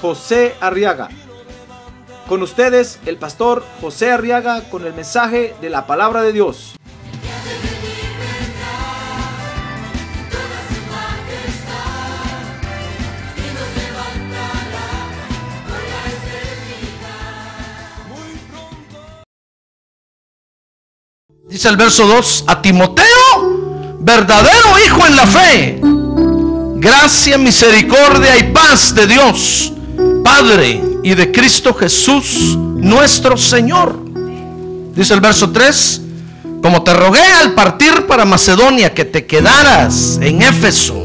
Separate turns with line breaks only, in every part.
José Arriaga. Con ustedes, el pastor José Arriaga con el mensaje de la palabra de Dios.
Dice el verso 2, a Timoteo, verdadero hijo en la fe, gracia, misericordia y paz de Dios, Padre y de Cristo Jesús, nuestro Señor. Dice el verso 3, como te rogué al partir para Macedonia que te quedaras en Éfeso,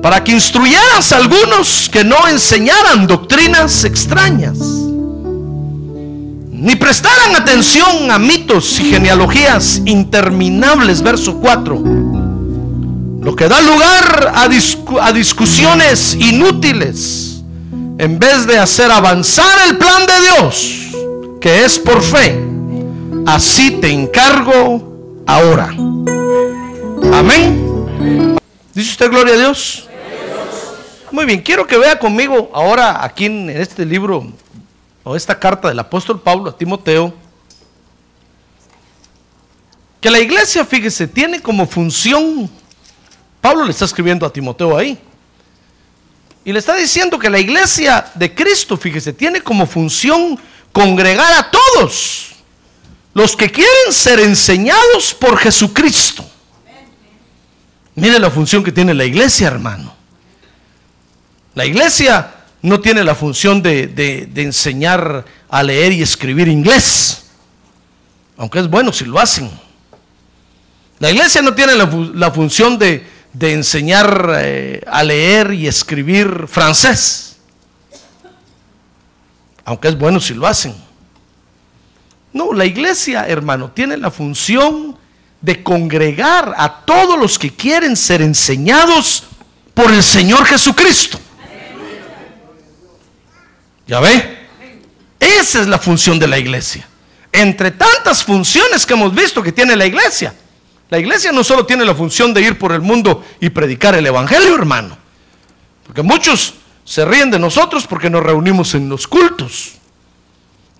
para que instruyeras a algunos que no enseñaran doctrinas extrañas ni prestaran atención a mitos y genealogías interminables, verso 4. Lo que da lugar a, a, discusiones inútiles, en vez de hacer avanzar el plan de Dios, que es por fe. Así te encargo ahora. Amén. ¿Dice usted gloria a Dios? Muy bien, quiero que vea conmigo ahora aquí en este libro o esta carta del apóstol Pablo a Timoteo, que la iglesia, fíjese, tiene como función, Pablo le está escribiendo a Timoteo ahí, y le está diciendo que la iglesia de Cristo, fíjese, tiene como función congregar a todos los que quieren ser enseñados por Jesucristo. Mire la función que tiene la iglesia, hermano. La iglesia no tiene la función de, enseñar a leer y escribir inglés, aunque es bueno si lo hacen. La iglesia no tiene la función de, de enseñar eh, a leer y escribir francés, aunque es bueno si lo hacen. No, la iglesia, hermano, tiene la función de congregar a todos los que quieren ser enseñados por el Señor Jesucristo. ¿Ya ve? Esa es la función de la iglesia. Entre tantas funciones que hemos visto que tiene la iglesia. La iglesia no solo tiene la función de ir por el mundo y predicar el evangelio, hermano. Porque muchos se ríen de nosotros porque nos reunimos en los cultos.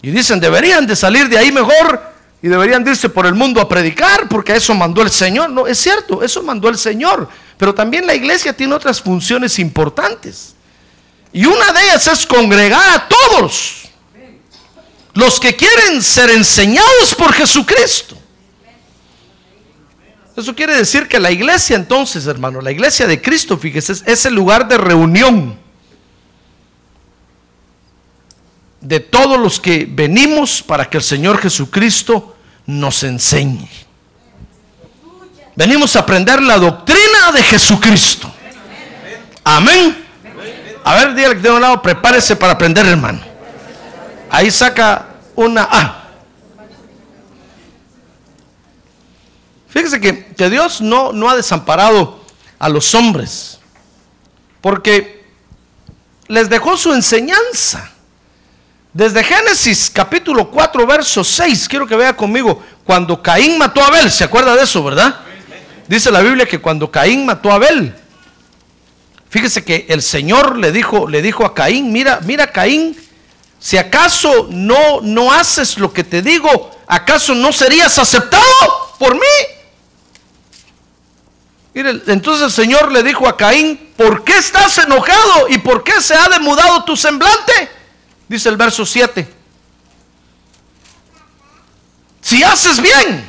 Y dicen, deberían de salir de ahí mejor y deberían de irse por el mundo a predicar porque eso mandó el Señor. No, es cierto, eso mandó el Señor. Pero también la iglesia tiene otras funciones importantes. Y una de ellas es congregar a todos los que quieren ser enseñados por Jesucristo. Eso quiere decir que la iglesia entonces, hermano, la iglesia de Cristo, fíjese, es el lugar de reunión de todos los que venimos para que el Señor Jesucristo nos enseñe. Venimos a aprender la doctrina de Jesucristo. Amén. A ver, dígale que de un lado, prepárese para aprender, hermano. Ahí saca una A. Fíjese que, que Dios no, no ha desamparado a los hombres, porque les dejó su enseñanza. Desde Génesis capítulo 4, verso 6, quiero que vea conmigo, cuando Caín mató a Abel, ¿se acuerda de eso, verdad? Dice la Biblia que cuando Caín mató a Abel, Fíjese que el Señor le dijo, le dijo a Caín, mira, mira Caín, si acaso no, no haces lo que te digo, ¿acaso no serías aceptado por mí? Mire, entonces el Señor le dijo a Caín, ¿por qué estás enojado y por qué se ha demudado tu semblante? Dice el verso 7. Si haces bien,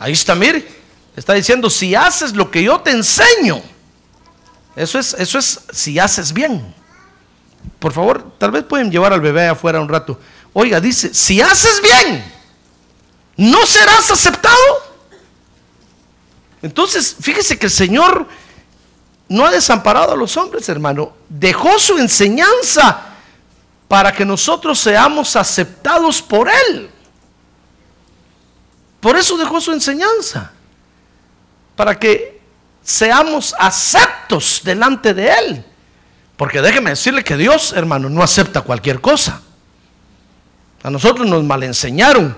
ahí está, mire, está diciendo, si haces lo que yo te enseño, eso es, eso es si haces bien. Por favor, tal vez pueden llevar al bebé afuera un rato. Oiga, dice, si haces bien, no serás aceptado. Entonces, fíjese que el Señor no ha desamparado a los hombres, hermano. Dejó su enseñanza para que nosotros seamos aceptados por Él. Por eso dejó su enseñanza, para que seamos aceptos delante de Él. Porque déjeme decirle que Dios, hermano, no acepta cualquier cosa. A nosotros nos malenseñaron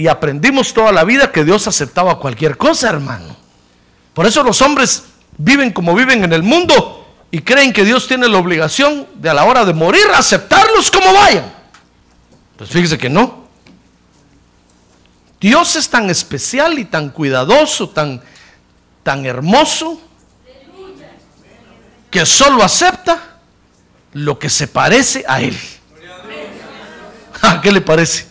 y aprendimos toda la vida que Dios aceptaba cualquier cosa, hermano. Por eso los hombres viven como viven en el mundo y creen que Dios tiene la obligación de a la hora de morir aceptarlos como vayan. Pues fíjese que no. Dios es tan especial y tan cuidadoso, tan, tan hermoso, que solo acepta lo que se parece a Él. ¿Qué le parece?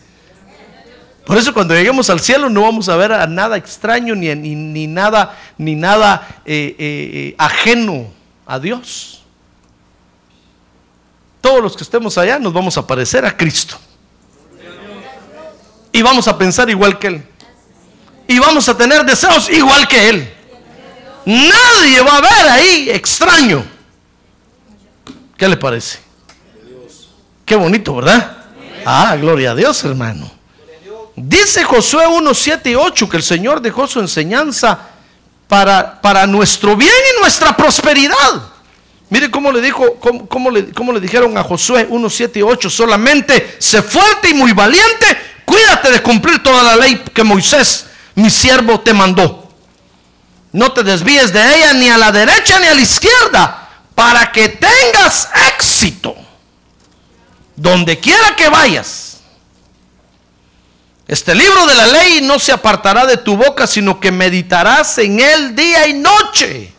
Por eso cuando lleguemos al cielo no vamos a ver a nada extraño ni, ni, nada, ni nada eh, eh, eh, ajeno a Dios. Todos los que estemos allá nos vamos a parecer a Cristo. Y vamos a pensar igual que Él. Y vamos a tener deseos igual que Él. Nadie va a ver ahí extraño. ¿Qué le parece? Qué bonito, ¿verdad? Ah, gloria a Dios, hermano. Dice Josué 1, 7 y 8 que el Señor dejó su enseñanza para, para nuestro bien y nuestra prosperidad. Mire cómo le dijo, cómo, le, cómo le dijeron a Josué 1, 7 y 8, solamente sé fuerte y muy valiente, cuídate de cumplir toda la ley que Moisés, mi siervo, te mandó. No te desvíes de ella ni a la derecha ni a la izquierda, para que tengas éxito donde quiera que vayas. Este libro de la ley no se apartará de tu boca, sino que meditarás en él día y noche,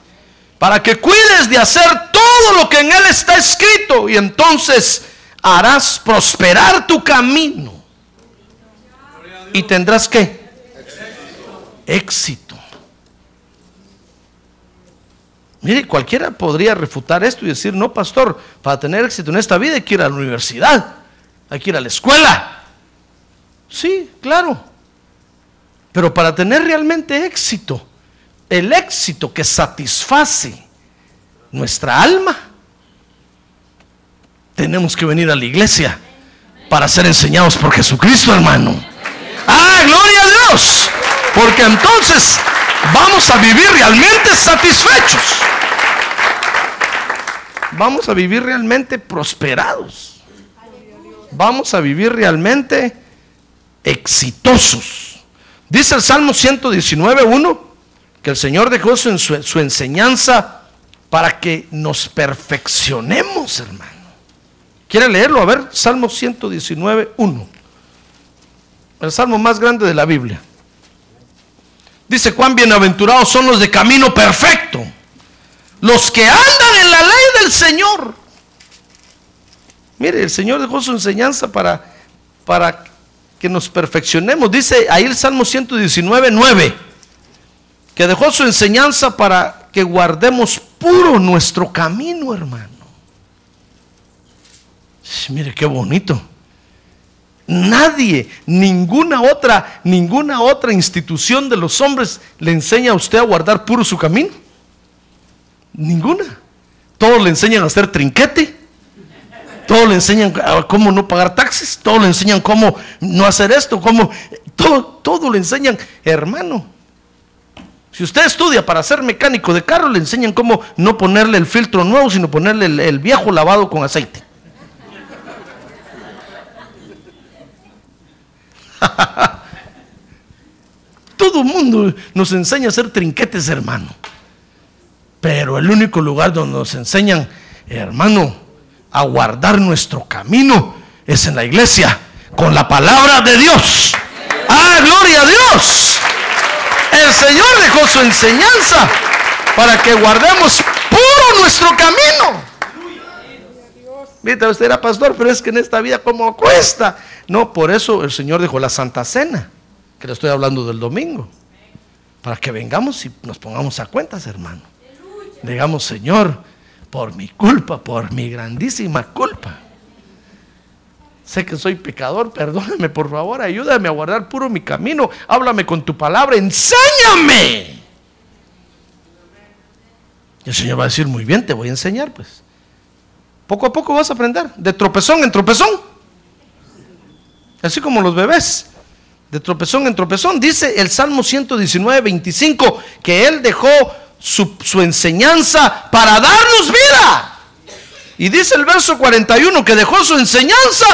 para que cuides de hacer todo lo que en él está escrito, y entonces harás prosperar tu camino. Y tendrás que éxito. Mire, cualquiera podría refutar esto y decir, no, pastor, para tener éxito en esta vida hay que ir a la universidad, hay que ir a la escuela. Sí, claro. Pero para tener realmente éxito, el éxito que satisface nuestra alma, tenemos que venir a la iglesia para ser enseñados por Jesucristo, hermano. Ah, gloria a Dios. Porque entonces vamos a vivir realmente satisfechos. Vamos a vivir realmente prosperados. Vamos a vivir realmente exitosos. Dice el Salmo 119.1 que el Señor dejó su, enseñanza para que nos perfeccionemos, hermano. ¿Quiere leerlo? A ver, Salmo 119.1. El salmo más grande de la Biblia. Dice, cuán bienaventurados son los de camino perfecto, los que andan en la ley del Señor. Mire, el Señor dejó su enseñanza para, para que nos perfeccionemos. Dice ahí el Salmo 119, 9, que dejó su enseñanza para que guardemos puro nuestro camino, hermano. Mire qué bonito. Nadie, ninguna otra, ninguna otra institución de los hombres le enseña a usted a guardar puro su camino. Ninguna. Todos le enseñan a hacer trinquete. Todos le enseñan cómo no pagar taxes. Todos le enseñan cómo no hacer esto. Cómo, todo, todo le enseñan, hermano. Si usted estudia para ser mecánico de carro, le enseñan cómo no ponerle el filtro nuevo, sino ponerle el viejo lavado con aceite. Todo el mundo nos enseña a hacer trinquetes, hermano. Pero el único lugar donde nos enseñan, hermano, a guardar nuestro camino es en la iglesia, con la palabra de Dios. ¡Ah, gloria a Dios! El Señor dejó su enseñanza para que guardemos puro nuestro camino. Viste, usted era pastor, pero es que en esta vida como cuesta. No, por eso el Señor dejó la Santa Cena, que le estoy hablando del domingo. Para que vengamos y nos pongamos a cuentas, hermano. Digamos, Señor, por mi culpa, por mi grandísima culpa. Sé que soy pecador, perdóname por favor, ayúdame a guardar puro mi camino. Háblame con tu palabra, enséñame. Y el Señor va a decir, muy bien, te voy a enseñar, pues. Poco a poco vas a aprender, de tropezón en tropezón. Así como los bebés, de tropezón en tropezón. Dice el Salmo 119, 25, que Él dejó su, enseñanza para darnos vida. Y dice el verso 41 que dejó su enseñanza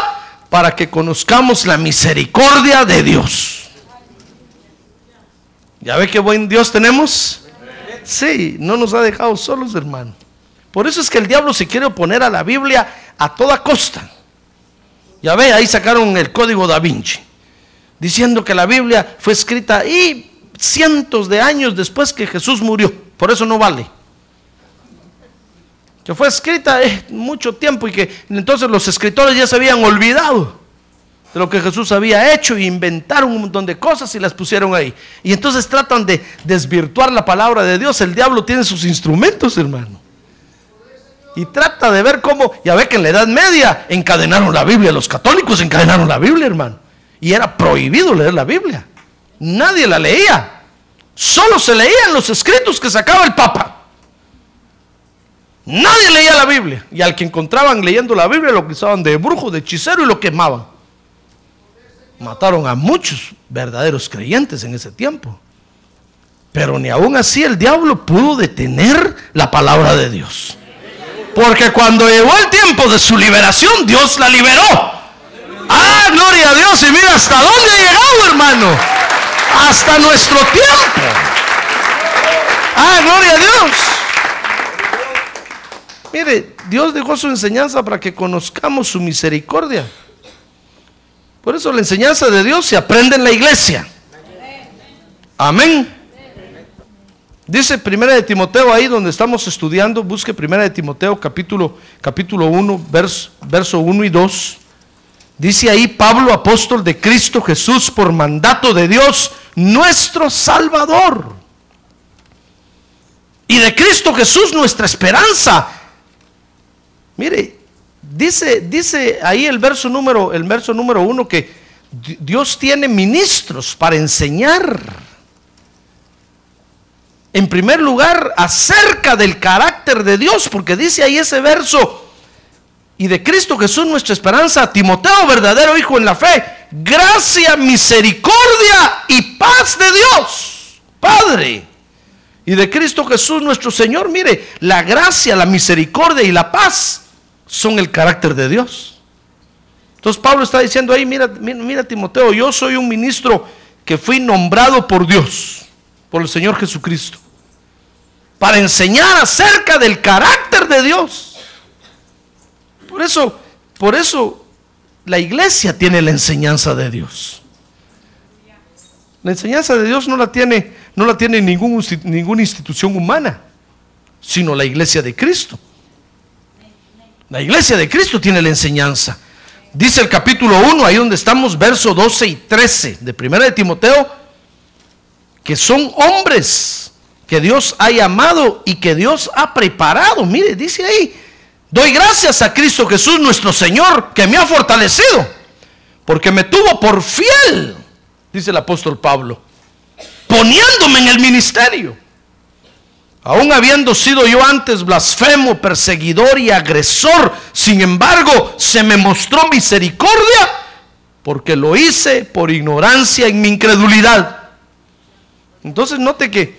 para que conozcamos la misericordia de Dios. ¿Ya ve qué buen Dios tenemos? Sí, no nos ha dejado solos, hermano. Por eso es que el diablo se quiere oponer a la Biblia a toda costa. Ya ve, ahí sacaron el código da Vinci, diciendo que la Biblia fue escrita y cientos de años después que Jesús murió. Por eso no vale. Que fue escrita eh, mucho tiempo y que entonces los escritores ya se habían olvidado de lo que Jesús había hecho e inventaron un montón de cosas y las pusieron ahí. Y entonces tratan de desvirtuar la palabra de Dios. El diablo tiene sus instrumentos, hermano. Y trata de ver cómo, ya ve que en la Edad Media encadenaron la Biblia, los católicos encadenaron la Biblia, hermano. Y era prohibido leer la Biblia. Nadie la leía. Solo se leían los escritos que sacaba el Papa. Nadie leía la Biblia. Y al que encontraban leyendo la Biblia lo acusaban de brujo, de hechicero y lo quemaban. Mataron a muchos verdaderos creyentes en ese tiempo. Pero ni aún así el diablo pudo detener la palabra de Dios. Porque cuando llegó el tiempo de su liberación, Dios la liberó. Ah, gloria a Dios. Y mira hasta dónde ha llegado, hermano. Hasta nuestro tiempo. Ah, gloria a Dios. Mire, Dios dejó su enseñanza para que conozcamos su misericordia. Por eso la enseñanza de Dios se aprende en la iglesia. Amén. Dice Primera de Timoteo ahí donde estamos estudiando, busque Primera de Timoteo capítulo, capítulo 1, verso, verso 1 y 2. Dice ahí Pablo, apóstol de Cristo Jesús, por mandato de Dios, nuestro Salvador. Y de Cristo Jesús, nuestra esperanza. Mire, dice, dice ahí el verso número, el verso número uno que Dios tiene ministros para enseñar en primer lugar, acerca del carácter de Dios, porque dice ahí ese verso, y de Cristo Jesús nuestra esperanza, Timoteo, verdadero hijo en la fe, gracia, misericordia y paz de Dios, Padre. Y de Cristo Jesús nuestro Señor, mire, la gracia, la misericordia y la paz son el carácter de Dios. Entonces Pablo está diciendo ahí, mira, mira, mira Timoteo, yo soy un ministro que fui nombrado por Dios, por el Señor Jesucristo para enseñar acerca del carácter de Dios. Por eso, por eso la iglesia tiene la enseñanza de Dios. La enseñanza de Dios no la tiene, no la tiene ningún, ninguna institución humana, sino la iglesia de Cristo. La iglesia de Cristo tiene la enseñanza. Dice el capítulo 1, ahí donde estamos, verso 12 y 13 de Primera de Timoteo, que son hombres que Dios ha llamado y que Dios ha preparado. Mire, dice ahí, doy gracias a Cristo Jesús nuestro Señor que me ha fortalecido, porque me tuvo por fiel, dice el apóstol Pablo, poniéndome en el ministerio. Aún habiendo sido yo antes blasfemo, perseguidor y agresor, sin embargo se me mostró misericordia porque lo hice por ignorancia en mi incredulidad. Entonces note que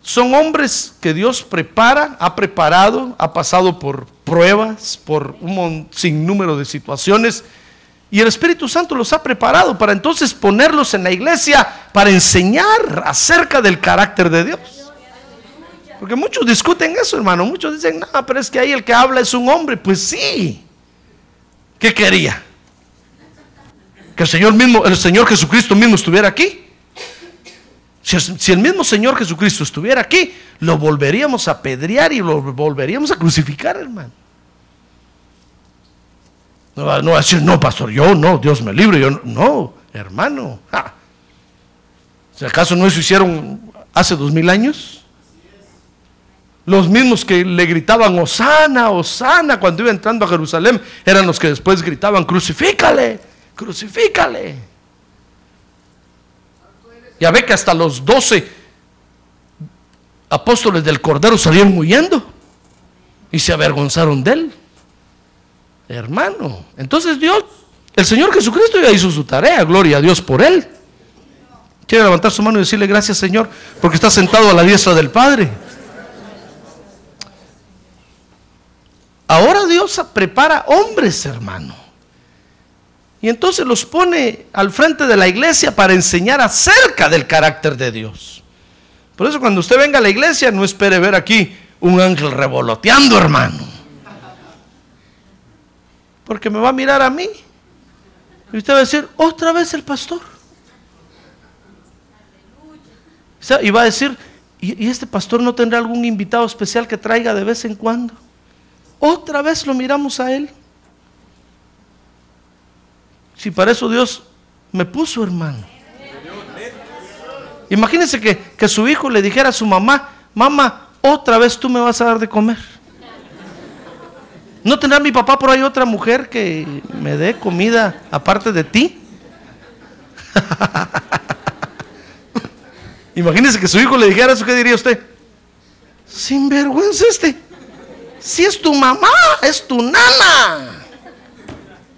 son hombres que Dios prepara, ha preparado, ha pasado por pruebas, por un sinnúmero de situaciones. Y el Espíritu Santo los ha preparado para entonces ponerlos en la iglesia para enseñar acerca del carácter de Dios. Porque muchos discuten eso, hermano. Muchos dicen, no, pero es que ahí el que habla es un hombre. Pues sí. ¿Qué quería? Que el Señor mismo, el Señor Jesucristo mismo estuviera aquí. Si, el mismo Señor Jesucristo estuviera aquí, lo volveríamos a pedrear y lo volveríamos a crucificar, hermano. No va, a decir, no, pastor, yo no, Dios me libre, yo no, no hermano. ¿Si acaso no eso hicieron hace dos mil años? Los mismos que le gritaban, Osana, Osana, cuando iba entrando a Jerusalén, eran los que después gritaban, crucifícale, crucifícale. Ya ve que hasta los doce apóstoles del Cordero salieron huyendo y se avergonzaron de él. Hermano, entonces Dios, el Señor Jesucristo ya hizo su tarea, gloria a Dios por él. Quiere levantar su mano y decirle gracias Señor, porque está sentado a la diestra del Padre. Ahora Dios prepara hombres, hermano. Y entonces los pone al frente de la iglesia para enseñar acerca del carácter de Dios. Por eso cuando usted venga a la iglesia no espere ver aquí un ángel revoloteando, hermano. Porque me va a mirar a mí. Y usted va a decir, otra vez el pastor. Y va a decir, ¿y, este pastor no tendrá algún invitado especial que traiga de vez en cuando? Otra vez lo miramos a él. Si para eso Dios me puso, hermano. Imagínense que, que su hijo le dijera a su mamá, mamá, otra vez tú me vas a dar de comer. ¿No tendrá mi papá por ahí otra mujer que me dé comida aparte de ti? Imagínese que su hijo le dijera eso, ¿qué diría usted? Sin vergüenza este. Si es tu mamá, es tu nana.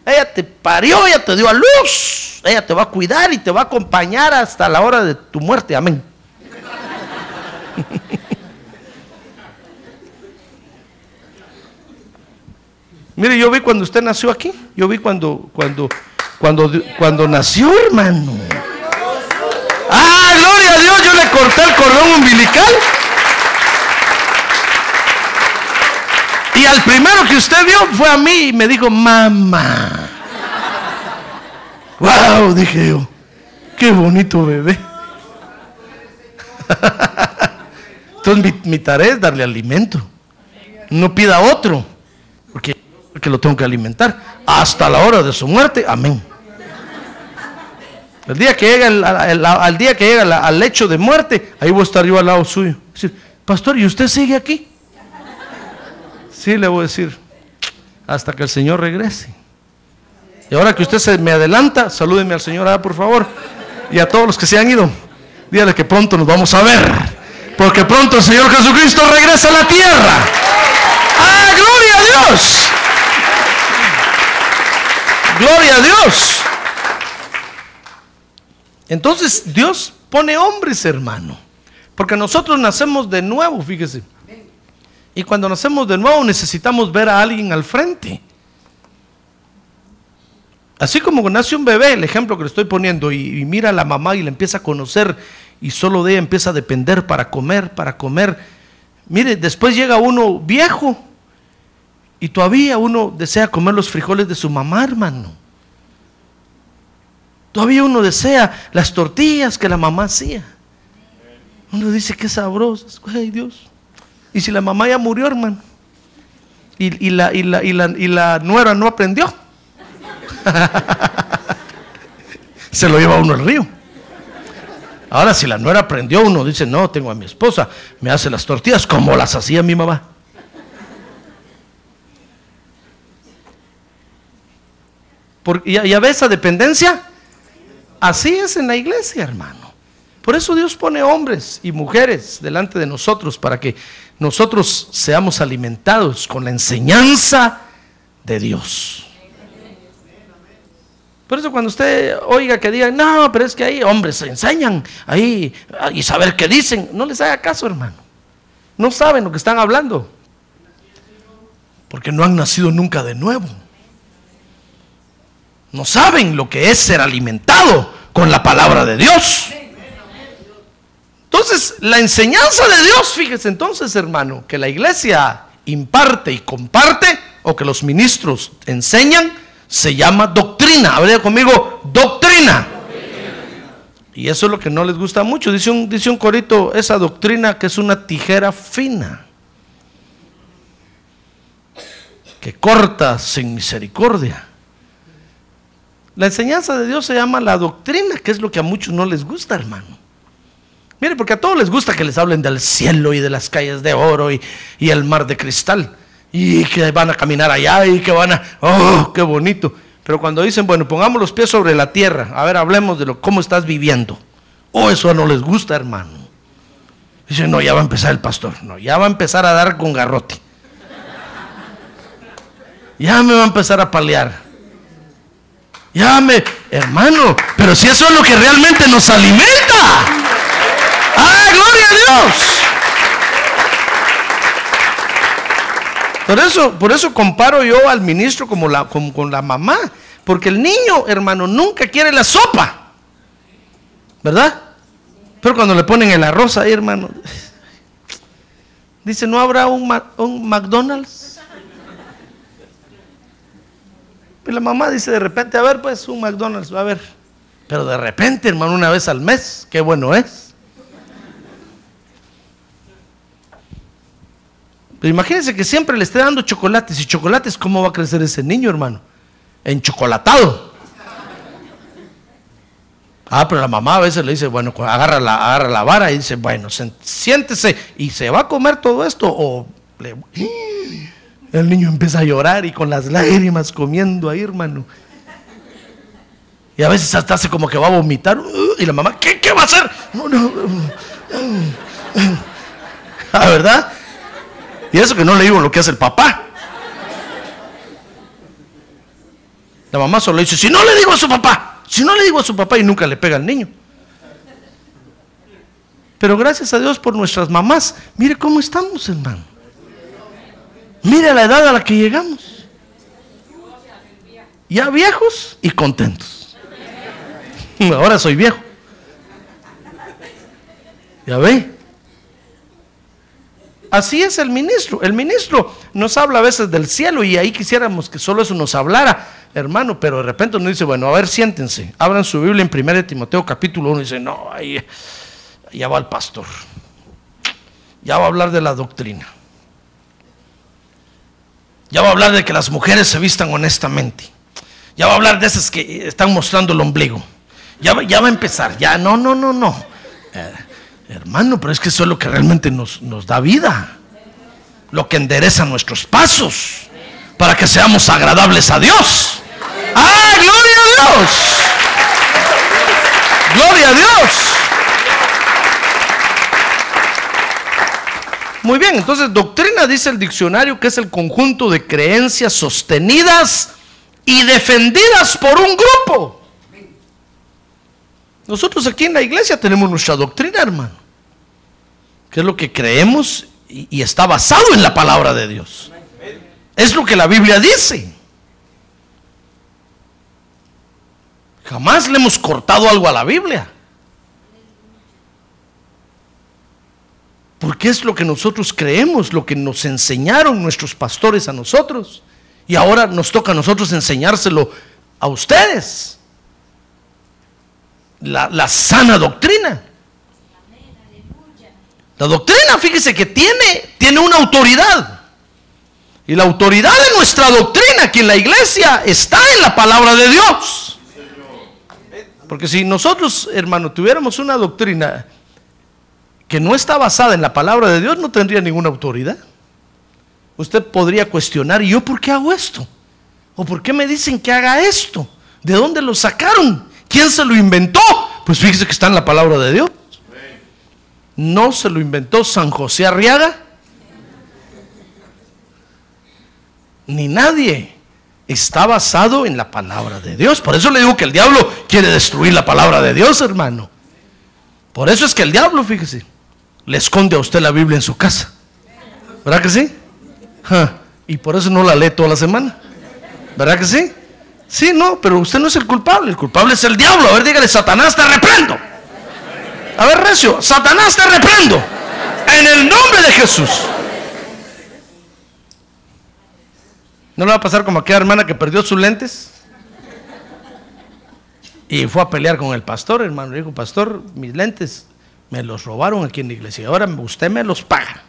Ella te parió, ella te dio a luz. Ella te va a cuidar y te va a acompañar hasta la hora de tu muerte. Amén. Mire, yo vi cuando usted nació aquí. Yo vi cuando, cuando, cuando, cuando nació, hermano. Ah, gloria a Dios, yo le corté el cordón umbilical. Y al primero que usted vio fue a mí y me dijo, mamá. Wow, dije yo, qué bonito bebé. Entonces mi, tarea es darle alimento. No pida otro, porque lo tengo que alimentar hasta la hora de su muerte. Amén. El día que llega al día que llega al lecho de muerte, ahí voy a estar yo al lado suyo. Pastor, ¿y usted sigue aquí? Sí, le voy a decir, hasta que el Señor regrese. Y ahora que usted se me adelanta, salúdeme al Señor, ah, por favor. Y a todos los que se han ido, dígale que pronto nos vamos a ver. Porque pronto el Señor Jesucristo regresa a la tierra. ¡Ah, gloria a Dios! ¡Gloria a Dios! Entonces Dios pone hombres, hermano. Porque nosotros nacemos de nuevo, fíjese. Y cuando nacemos de nuevo necesitamos ver a alguien al frente. Así como nace un bebé, el ejemplo que le estoy poniendo, y, mira a la mamá y le empieza a conocer y solo de ella empieza a depender para comer, para comer. Mire, después llega uno viejo y todavía uno desea comer los frijoles de su mamá, hermano. Todavía uno desea las tortillas que la mamá hacía. Uno dice que sabrosas, ay Dios. Y si la mamá ya murió, hermano, y, la, y, la, y, la, y la nuera no aprendió, se lo lleva uno al río. Ahora, si la nuera aprendió, uno dice, no, tengo a mi esposa, me hace las tortillas como las hacía mi mamá. Porque ya, ya ve esa dependencia. Así es en la iglesia, hermano. Por eso Dios pone hombres y mujeres delante de nosotros para que nosotros seamos alimentados con la enseñanza de Dios. Por eso cuando usted oiga que digan, no, pero es que ahí hombres se enseñan ahí y saber qué dicen, no les haga caso, hermano. No saben lo que están hablando. Porque no han nacido nunca de nuevo. No saben lo que es ser alimentado con la palabra de Dios. Entonces, la enseñanza de Dios, fíjese entonces, hermano, que la iglesia imparte y comparte, o que los ministros enseñan, se llama doctrina. Habría conmigo, doctrina. Y eso es lo que no les gusta mucho. Dice un, dice un corito, esa doctrina que es una tijera fina, que corta sin misericordia. La enseñanza de Dios se llama la doctrina, que es lo que a muchos no les gusta, hermano. Mire, porque a todos les gusta que les hablen del cielo y de las calles de oro y, el mar de cristal. Y que van a caminar allá y que van a... ¡Oh, qué bonito! Pero cuando dicen, bueno, pongamos los pies sobre la tierra, a ver, hablemos de lo, cómo estás viviendo. Oh, eso no les gusta, hermano. Dicen, no, ya va a empezar el pastor. No, ya va a empezar a dar con garrote. ya me va a empezar a paliar. Ya me, hermano, pero si eso es lo que realmente nos alimenta. ¡Ah, gloria a Dios! Por eso, por eso comparo yo al ministro como con la mamá. Porque el niño, hermano, nunca quiere la sopa. ¿Verdad? Pero cuando le ponen el arroz ahí, hermano, dice, ¿no habrá un McDonald's? Y la mamá dice de repente, a ver, pues un McDonald's, va a ver. Pero de repente, hermano, una vez al mes, qué bueno es. Pero imagínense que siempre le esté dando chocolates y chocolates, ¿cómo va a crecer ese niño, hermano? Enchocolatado. Ah, pero la mamá a veces le dice, bueno, agarra la, agarra la vara y dice, bueno, siéntese y se va a comer todo esto o le- el niño empieza a llorar y con las lágrimas comiendo ahí, hermano. Y a veces hasta hace como que va a vomitar uh, y la mamá, ¿qué, qué va a hacer? No, no. Ah, ¿verdad? Y eso que no le digo lo que hace el papá. La mamá solo dice, si no le digo a su papá, si no le digo a su papá y nunca le pega al niño. Pero gracias a Dios por nuestras mamás, mire cómo estamos, hermano. Mire la edad a la que llegamos. Ya viejos y contentos. Ahora soy viejo. ¿Ya ve? Así es el ministro. El ministro nos habla a veces del cielo y ahí quisiéramos que solo eso nos hablara, hermano, pero de repente nos dice, bueno, a ver, siéntense. Abran su Biblia en 1 Timoteo capítulo 1 y dice, no, ahí ya va el pastor. Ya va a hablar de la doctrina. Ya va a hablar de que las mujeres se vistan honestamente. Ya va a hablar de esas que están mostrando el ombligo. Ya va, a empezar. Ya, no, no, no, no. Eh, hermano, pero es que eso es lo que realmente nos, nos da vida. Lo que endereza nuestros pasos. Para que seamos agradables a Dios. ¡Ah, gloria a Dios! ¡Gloria a Dios! Muy bien, entonces doctrina dice el diccionario que es el conjunto de creencias sostenidas y defendidas por un grupo. Nosotros aquí en la iglesia tenemos nuestra doctrina, hermano, que es lo que creemos y, y está basado en la palabra de Dios. Es lo que la Biblia dice. Jamás le hemos cortado algo a la Biblia. Porque es lo que nosotros creemos, lo que nos enseñaron nuestros pastores a nosotros. Y ahora nos toca a nosotros enseñárselo a ustedes. La, la sana doctrina. La doctrina, fíjese que tiene, tiene una autoridad. Y la autoridad de nuestra doctrina aquí en la iglesia está en la palabra de Dios. Porque si nosotros, hermano, tuviéramos una doctrina que no está basada en la palabra de Dios, no tendría ninguna autoridad. Usted podría cuestionar, ¿y yo por qué hago esto? ¿O por qué me dicen que haga esto? ¿De dónde lo sacaron? ¿Quién se lo inventó? Pues fíjese que está en la palabra de Dios. No se lo inventó San José Arriaga, ni nadie. Está basado en la palabra de Dios. Por eso le digo que el diablo quiere destruir la palabra de Dios, hermano. Por eso es que el diablo, fíjese, le esconde a usted la Biblia en su casa. ¿Verdad que sí? Y por eso no la lee toda la semana. ¿Verdad que sí? Sí, no, pero usted no es el culpable. El culpable es el diablo. A ver, dígale, Satanás te reprendo. A ver, Recio, Satanás te reprendo. En el nombre de Jesús. ¿No le va a pasar como aquella hermana que perdió sus lentes? Y fue a pelear con el pastor, hermano. Le dijo, pastor, mis lentes me los robaron aquí en la iglesia. Ahora usted me los paga.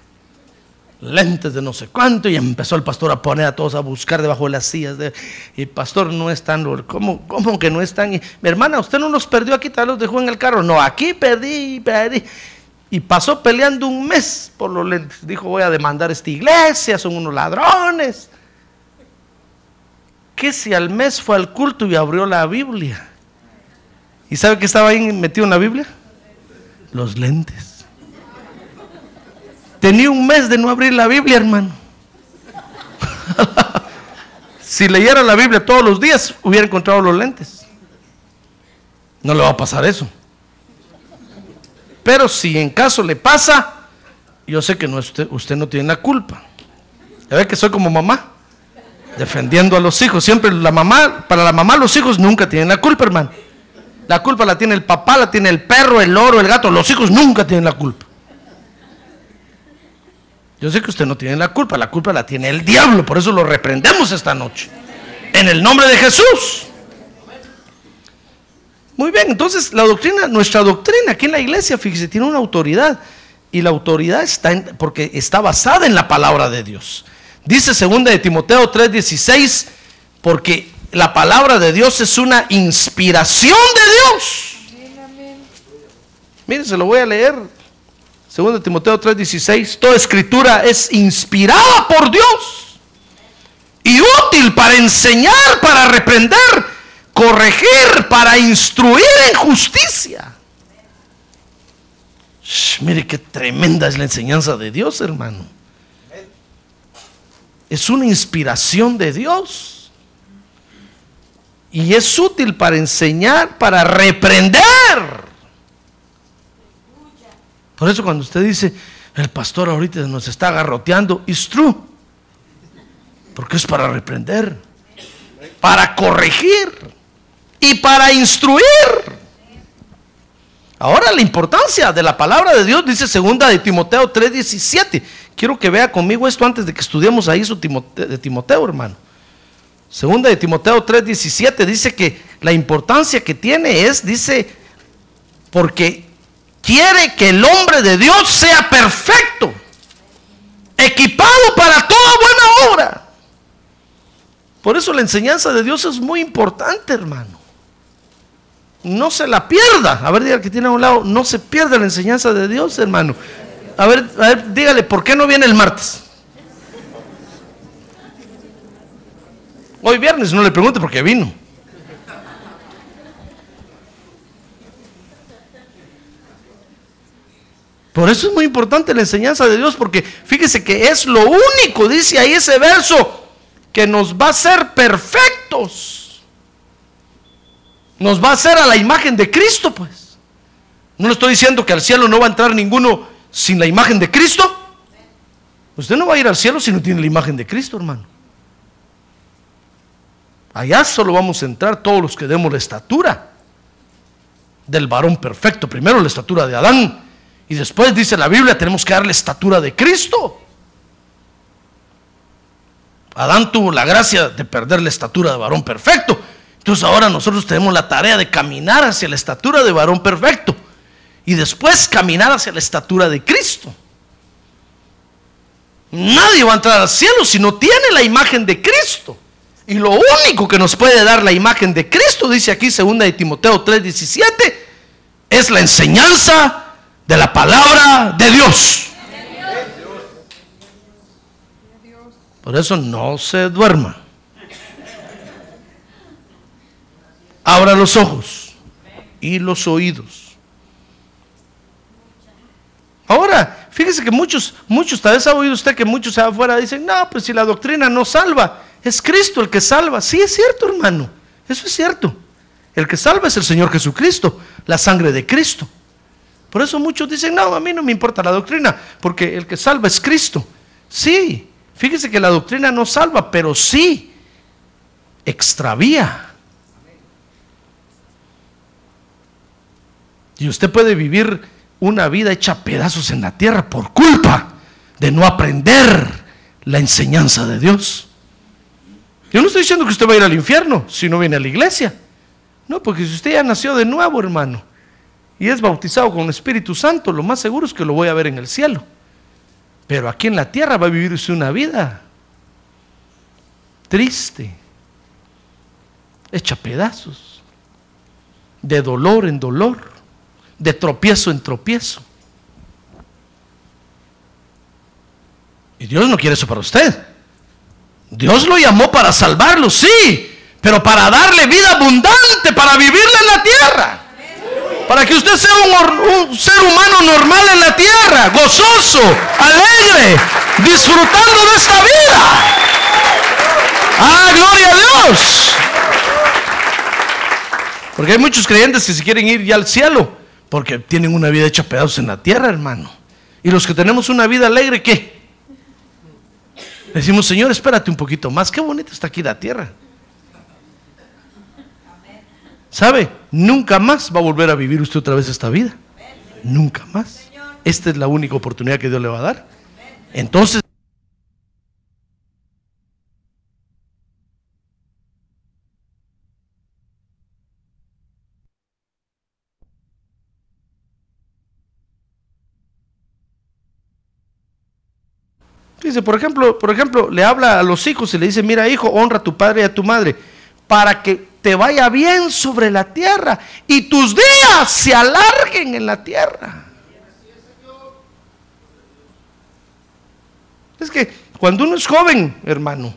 Lentes de no sé cuánto. Y empezó el pastor a poner a todos a buscar debajo de las sillas. De, y pastor, no están. ¿Cómo, ¿Cómo que no están? Y, mi hermana, ¿usted no los perdió aquí? Tal los dejó en el carro. No, aquí perdí, perdí. Y pasó peleando un mes por los lentes. Dijo, voy a demandar esta iglesia, son unos ladrones. ¿Qué si al mes fue al culto y abrió la Biblia? ¿Y sabe qué estaba ahí metido en la Biblia? Los lentes. Tenía un mes de no abrir la Biblia, hermano. si leyera la Biblia todos los días, hubiera encontrado los lentes. No le va a pasar eso. Pero si en caso le pasa, yo sé que no, usted, usted no tiene la culpa. Ya ve que soy como mamá, defendiendo a los hijos. Siempre la mamá, para la mamá los hijos nunca tienen la culpa, hermano. La culpa la tiene el papá, la tiene el perro, el loro, el gato. Los hijos nunca tienen la culpa. Yo sé que usted no tiene la culpa, la culpa la tiene el diablo, por eso lo reprendemos esta noche. En el nombre de Jesús. Muy bien, entonces la doctrina, nuestra doctrina aquí en la iglesia, fíjese, tiene una autoridad. Y la autoridad está en, porque está basada en la palabra de Dios. Dice segunda de Timoteo 3:16, porque la palabra de Dios es una inspiración de Dios. Miren, se lo voy a leer. Segunda de Timoteo 3:16, toda escritura es inspirada por Dios y útil para enseñar, para reprender, corregir, para instruir en justicia. Mire qué tremenda es la enseñanza de Dios, hermano. Es una inspiración de Dios. Y es útil para enseñar, para reprender. Por eso cuando usted dice, el pastor ahorita nos está agarroteando, it's true. Porque es para reprender, para corregir y para instruir. Ahora la importancia de la palabra de Dios dice segunda de Timoteo 3:17. Quiero que vea conmigo esto antes de que estudiemos ahí su Timoteo, de Timoteo, hermano. Segunda de Timoteo 3:17 dice que la importancia que tiene es, dice, porque quiere que el hombre de Dios sea perfecto, equipado para toda buena obra. Por eso la enseñanza de Dios es muy importante, hermano. No se la pierda. A ver, diga que tiene a un lado, no se pierda la enseñanza de Dios, hermano. A ver, a ver, dígale, ¿por qué no viene el martes? Hoy viernes, no le pregunte por qué vino. Por eso es muy importante la enseñanza de Dios, porque fíjese que es lo único, dice ahí ese verso, que nos va a hacer perfectos. Nos va a hacer a la imagen de Cristo, pues. No le estoy diciendo que al cielo no va a entrar ninguno sin la imagen de Cristo. Usted no va a ir al cielo si no tiene la imagen de Cristo, hermano. Allá solo vamos a entrar todos los que demos la estatura del varón perfecto. Primero la estatura de Adán y después dice la Biblia, tenemos que darle estatura de Cristo. Adán tuvo la gracia de perder la estatura de varón perfecto. Entonces ahora nosotros tenemos la tarea de caminar hacia la estatura de varón perfecto. Y después caminar hacia la estatura de Cristo. Nadie va a entrar al cielo si no tiene la imagen de Cristo. Y lo único que nos puede dar la imagen de Cristo, dice aquí 2 de Timoteo 3:17, es la enseñanza de la palabra de Dios. Por eso no se duerma. Abra los ojos y los oídos. Ahora, fíjese que muchos, muchos, tal vez ha oído usted que muchos afuera dicen, no, pues si la doctrina no salva, es Cristo el que salva. Sí, es cierto, hermano. Eso es cierto. El que salva es el Señor Jesucristo, la sangre de Cristo. Por eso muchos dicen, no, a mí no me importa la doctrina, porque el que salva es Cristo. Sí, fíjese que la doctrina no salva, pero sí extravía. Y usted puede vivir una vida hecha pedazos en la tierra por culpa de no aprender la enseñanza de Dios. Yo no estoy diciendo que usted va a ir al infierno si no viene a la iglesia. No, porque si usted ya nació de nuevo, hermano, y es bautizado con el Espíritu Santo, lo más seguro es que lo voy a ver en el cielo. Pero aquí en la tierra va a vivir usted una vida triste, hecha pedazos, de dolor en dolor, de tropiezo en tropiezo. Y Dios no quiere eso para usted. Dios lo llamó para salvarlo, sí, pero para darle vida abundante, para vivirla en la tierra. Para que usted sea un, un, ser humano normal en la tierra, gozoso, alegre, disfrutando de esta vida. ¡Ah, gloria a Dios! Porque hay muchos creyentes que se quieren ir ya al cielo, porque tienen una vida hecha pedazos en la tierra, hermano. Y los que tenemos una vida alegre, ¿qué? Decimos, Señor, espérate un poquito más, qué bonito está aquí la tierra. ¿Sabe? Nunca más va a volver a vivir usted otra vez esta vida. Nunca más. Esta es la única oportunidad que Dios le va a dar. Entonces... Dice, por ejemplo, por ejemplo, le habla a los hijos y le dice, mira hijo, honra a tu padre y a tu madre, para que te vaya bien sobre la tierra y tus días se alarguen en la tierra. Es que cuando uno es joven, hermano,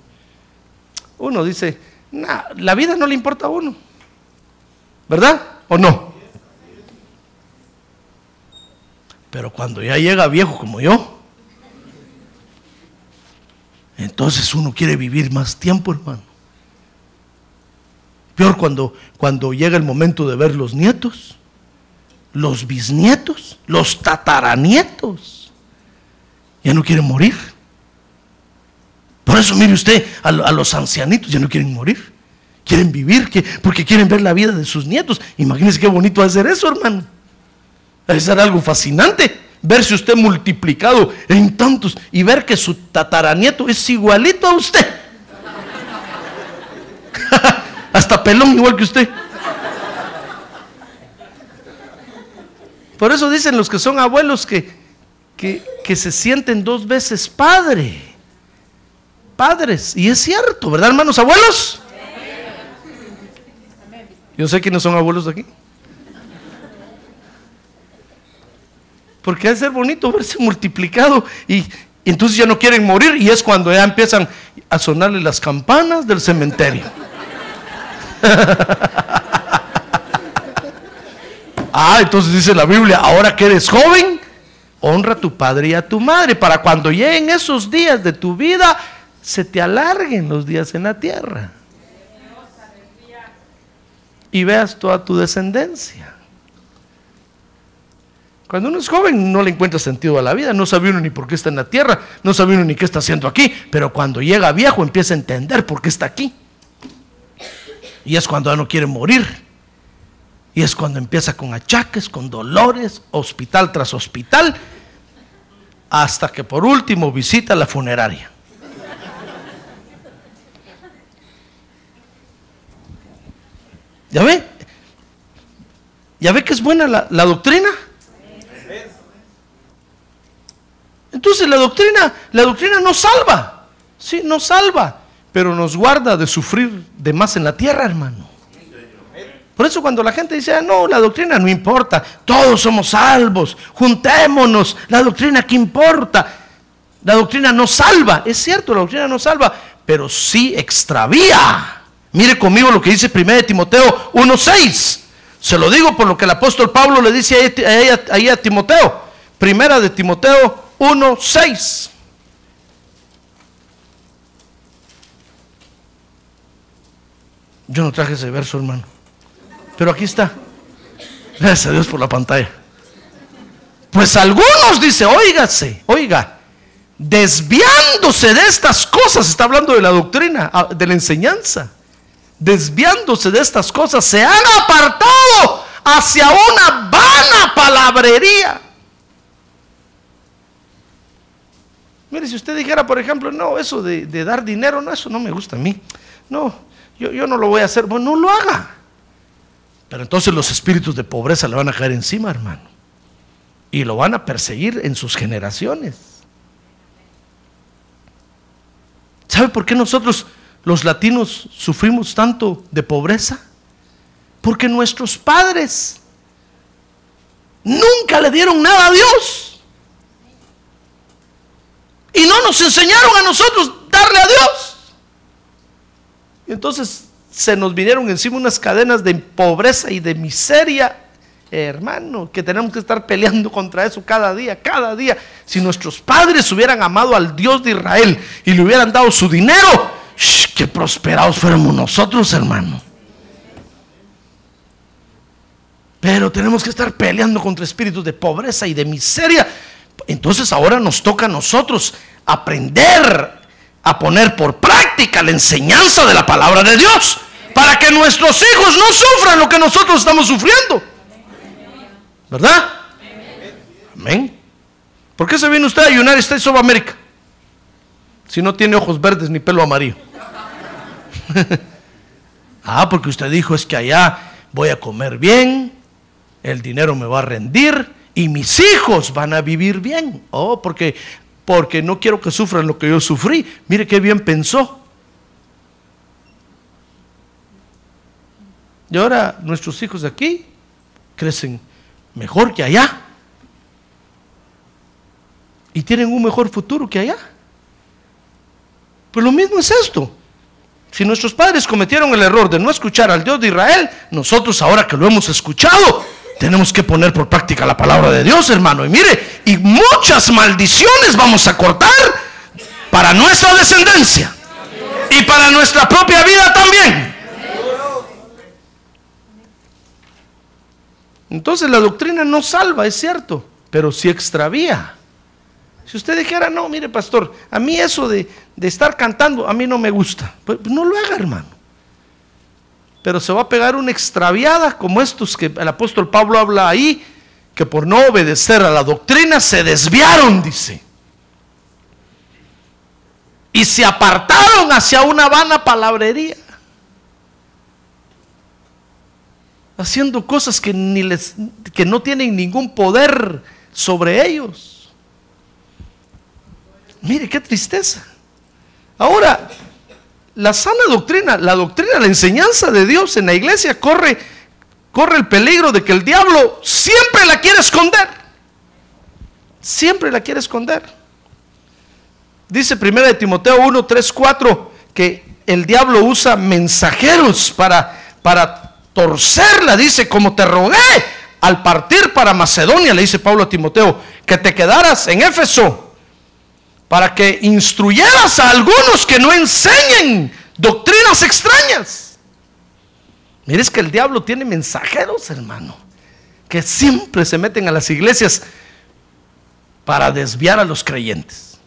uno dice, "Nah, la vida no le importa a uno. ¿Verdad? ¿O no? Pero cuando ya llega viejo como yo, entonces uno quiere vivir más tiempo, hermano. Peor cuando, cuando llega el momento de ver los nietos, los bisnietos, los tataranietos. Ya no quieren morir. Por eso mire usted a, a los ancianitos, ya no quieren morir. Quieren vivir que, porque quieren ver la vida de sus nietos. Imagínense qué bonito va a ser eso, hermano. Va algo fascinante. Verse usted multiplicado en tantos y ver que su tataranieto es igualito a usted. Hasta pelón igual que usted. Por eso dicen los que son abuelos que, que, que se sienten dos veces padre. Padres. Y es cierto, ¿verdad, hermanos abuelos? Yo sé quiénes son abuelos de aquí. Porque de ser bonito verse multiplicado y, y entonces ya no quieren morir y es cuando ya empiezan a sonarle las campanas del cementerio. ah, entonces dice la Biblia, ahora que eres joven, honra a tu padre y a tu madre para cuando lleguen esos días de tu vida, se te alarguen los días en la tierra. Y veas toda tu descendencia. Cuando uno es joven no le encuentra sentido a la vida, no sabe uno ni por qué está en la tierra, no sabe uno ni qué está haciendo aquí, pero cuando llega viejo empieza a entender por qué está aquí. Y es cuando ya no quiere morir. Y es cuando empieza con achaques, con dolores, hospital tras hospital, hasta que por último visita la funeraria. ¿Ya ve? ¿Ya ve que es buena la, la doctrina? Entonces la doctrina, la doctrina nos salva. Sí, nos salva, pero nos guarda de sufrir de más en la tierra, hermano. Por eso cuando la gente dice, ah, no, la doctrina no importa, todos somos salvos, juntémonos, la doctrina que importa. La doctrina nos salva, es cierto, la doctrina nos salva, pero sí extravía. Mire conmigo lo que dice 1 Timoteo 1.6. Se lo digo por lo que el apóstol Pablo le dice ahí, ahí- ahí a Timoteo. Primera de Timoteo 1.6. Yo no traje ese verso, hermano. Pero aquí está. Gracias a Dios por la pantalla. Pues algunos dice, óigase, oiga, desviándose de estas cosas, está hablando de la doctrina, ah, de la enseñanza, desviándose de estas cosas, se han apartado hacia una vana palabrería. Mire, si usted dijera, por ejemplo, no, eso de, dar dinero, no, eso no me gusta a mí. No, yo, yo no lo voy a hacer. Bueno, no lo haga. Pero entonces los espíritus de pobreza le van a caer encima, hermano. Y lo van a perseguir en sus generaciones. ¿Sabe por qué nosotros los latinos sufrimos tanto de pobreza? Porque nuestros padres nunca le dieron nada a Dios. Y no nos enseñaron a nosotros darle a Dios. Y entonces se nos vinieron encima unas cadenas de pobreza y de miseria, hermano, que tenemos que estar peleando contra eso cada día, cada día. Si nuestros padres hubieran amado al Dios de Israel y le hubieran dado su dinero, shh, que prosperados fuéramos nosotros, hermano. Pero tenemos que estar peleando contra espíritus de pobreza y de miseria. Entonces ahora nos toca a nosotros aprender a poner por práctica la enseñanza de la palabra de Dios para que nuestros hijos no sufran lo que nosotros estamos sufriendo. ¿Verdad? Amén. ¿Por qué se viene usted a United States of America? Si no tiene ojos verdes ni pelo amarillo. ah, porque usted dijo es que allá voy a comer bien, el dinero me va a rendir y mis hijos van a vivir bien. Oh, porque porque no quiero que sufran lo que yo sufrí. Mire qué bien pensó. Y ahora nuestros hijos de aquí crecen mejor que allá. Y tienen un mejor futuro que allá. Pues lo mismo es esto. Si nuestros padres cometieron el error de no escuchar al Dios de Israel, nosotros ahora que lo hemos escuchado, tenemos que poner por práctica la palabra de Dios, hermano. Y mire, y muchas maldiciones vamos a cortar para nuestra descendencia y para nuestra propia vida también. Entonces la doctrina no salva, es cierto, pero sí extravía. Si usted dijera, no, mire pastor, a mí eso de, de estar cantando, a mí no me gusta, pues no lo haga hermano. Pero se va a pegar una extraviada como estos que el apóstol Pablo habla ahí, que por no obedecer a la doctrina se desviaron, dice. Y se apartaron hacia una vana palabrería. haciendo cosas que, ni les, que no tienen ningún poder sobre ellos. Mire qué tristeza. Ahora, la sana doctrina, la doctrina, la enseñanza de Dios en la iglesia corre, corre el peligro de que el diablo siempre la quiere esconder. Siempre la quiere esconder. Dice 1 de Timoteo 1, 3, 4 que el diablo usa mensajeros para, para torcerla, dice, como te rogué al partir para Macedonia, le dice Pablo a Timoteo, que te quedaras en Éfeso para que instruyeras a algunos que no enseñen doctrinas extrañas. Mires que el diablo tiene mensajeros, hermano, que siempre se meten a las iglesias para desviar a los creyentes.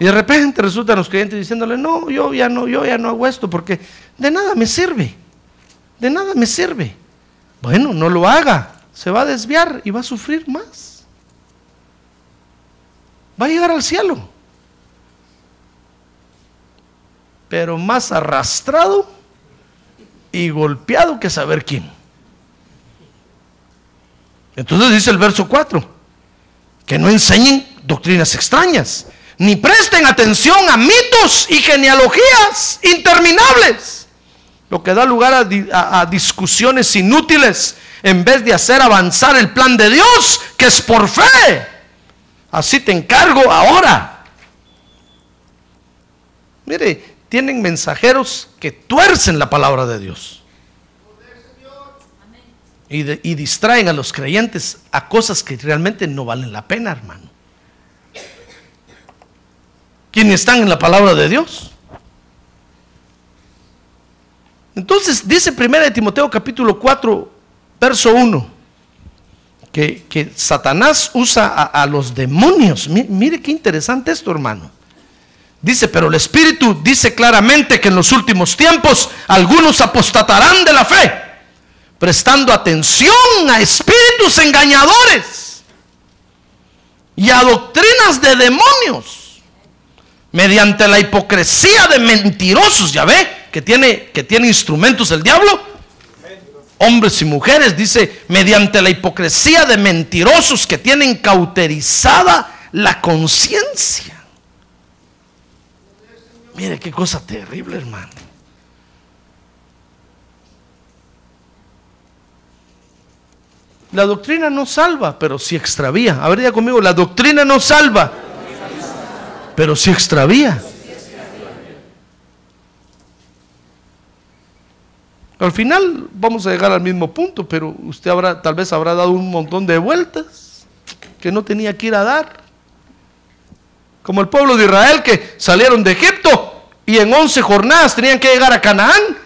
Y de repente resultan los creyentes diciéndole, no, yo ya no, yo ya no hago esto porque de nada me sirve de nada me sirve. Bueno, no lo haga. Se va a desviar y va a sufrir más. Va a llegar al cielo. Pero más arrastrado y golpeado que saber quién. Entonces dice el verso 4, que no enseñen doctrinas extrañas, ni presten atención a mitos y genealogías interminables lo que da lugar a, discusiones inútiles en vez de hacer avanzar el plan de Dios, que es por fe. Así te encargo ahora. Mire, tienen mensajeros que tuercen la palabra de Dios. Y, distraen a los creyentes a cosas que realmente no valen la pena, hermano. ¿Quiénes están en la palabra de Dios? Entonces dice 1 de Timoteo capítulo 4, verso 1, que, Satanás usa a, los demonios. Mire, qué interesante esto, hermano. Dice, pero el Espíritu dice claramente que en los últimos tiempos algunos apostatarán de la fe, prestando atención a espíritus engañadores y a doctrinas de demonios, mediante la hipocresía de mentirosos, ya ve que tiene, que tiene instrumentos el diablo? Hombres y mujeres, dice, mediante la hipocresía de mentirosos que tienen cauterizada la conciencia. Mire qué cosa terrible, hermano. La doctrina no salva, pero sí extravía. A ver, ya conmigo, la doctrina no salva, pero sí extravía. Al final vamos a llegar al mismo punto, pero usted habrá, tal vez habrá dado un montón de vueltas que no tenía que ir a dar. Como el pueblo de Israel que salieron de Egipto y en 11 jornadas tenían que llegar a Canaán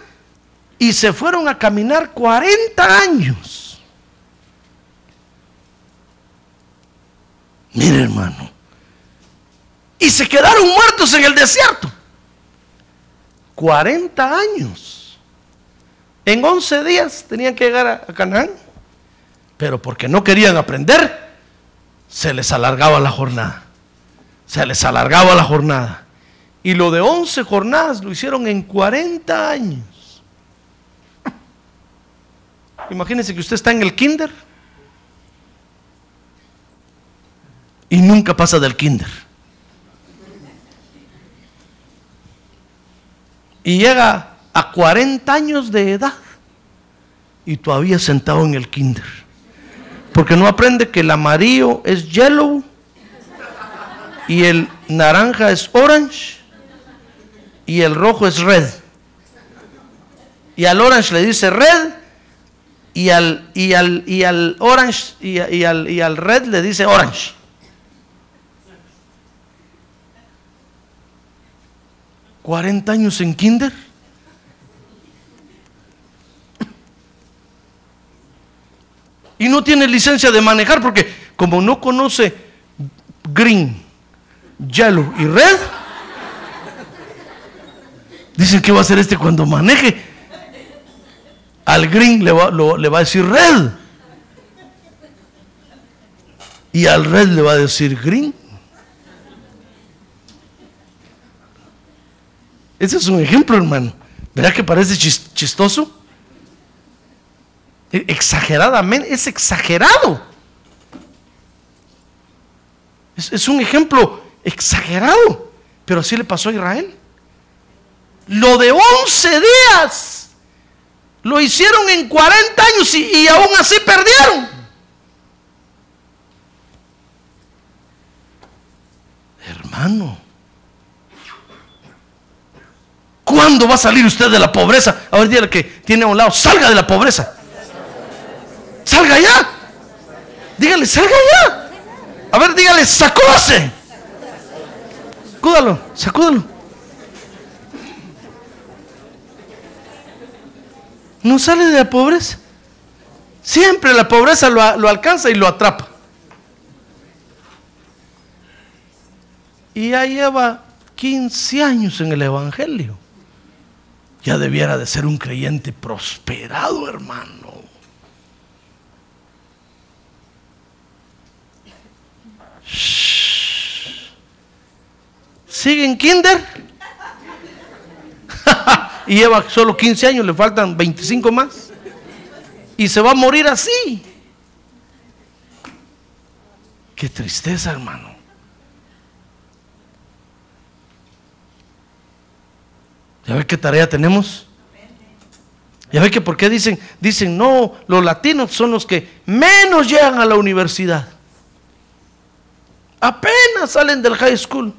y se fueron a caminar 40 años. Mire hermano, y se quedaron muertos en el desierto. 40 años. En 11 días tenían que llegar a, Canaán, pero porque no querían aprender, se les alargaba la jornada. Se les alargaba la jornada. Y lo de 11 jornadas lo hicieron en 40 años. Imagínense que usted está en el kinder y nunca pasa del kinder. Y llega a 40 años de edad y todavía sentado en el kinder. Porque no aprende que el amarillo es yellow y el naranja es orange y el rojo es red. Y al orange le dice red y al, y al, y al orange y, al, y al red le dice orange. ¿40 años en kinder? Y no tiene licencia de manejar porque como no conoce green, yellow y red, dicen que va a hacer este cuando maneje. Al green le va, lo- le va a decir red. Y al red le va a decir green. Ese es un ejemplo, hermano. ¿Verdad que parece chis- chistoso? Exageradamente, es exagerado. Es, un ejemplo exagerado. Pero así le pasó a Israel. Lo de 11 días lo hicieron en 40 años y, y aún así perdieron. Hermano. ¿Cuándo va a salir usted de la pobreza? A ver, dígale que tiene a un lado, salga de la pobreza. Salga ya. Dígale, salga ya. A ver, dígale, sacúdase. Sacúdalo, sacúdalo. No sale de la pobreza. Siempre la pobreza lo, lo alcanza y lo atrapa. Y ya lleva 15 años en el Evangelio. Ya debiera de ser un creyente prosperado, hermano. Shh. ¿Sigue en kinder? y lleva solo 15 años, le faltan 25 más. Y se va a morir así. Qué tristeza, hermano. ¿Ya ve qué tarea tenemos? ¿Ya ve que por qué dicen, dicen, no, los latinos son los que menos llegan a la universidad? Apenas salen del high school.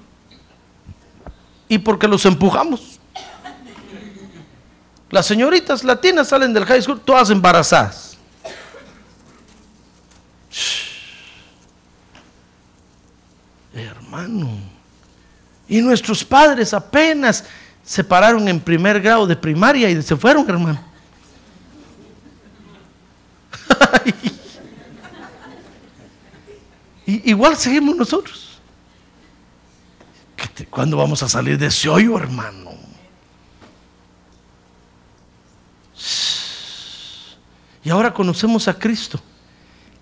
Y porque los empujamos. Las señoritas latinas salen del high school todas embarazadas. Hermano. Y nuestros padres apenas se pararon en primer grado de primaria y se fueron, hermano. Y- igual seguimos nosotros. ¿Qué te- ¿Cuándo vamos a salir de ese hoyo, hermano? Y ahora conocemos a Cristo,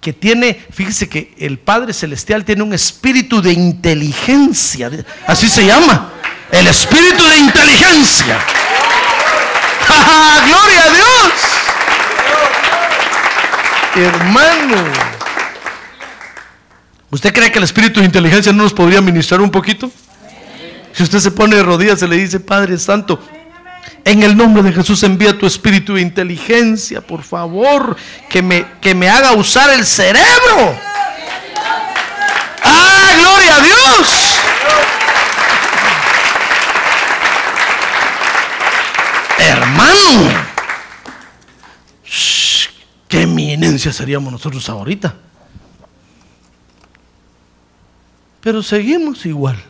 que tiene, fíjese que el Padre Celestial tiene un espíritu de inteligencia, así se llama, el espíritu de inteligencia. ¡Ja, ja! ¡Gloria a Dios! Hermano, ¿usted cree que el espíritu de inteligencia no nos podría ministrar un poquito? Si usted se pone de rodillas y le dice, Padre Santo, en el nombre de Jesús envía tu espíritu de inteligencia, por favor, que me, que me haga usar el cerebro. ¡Ah, gloria a Dios! Hermano, qué eminencia seríamos nosotros ahorita. Pero seguimos igual.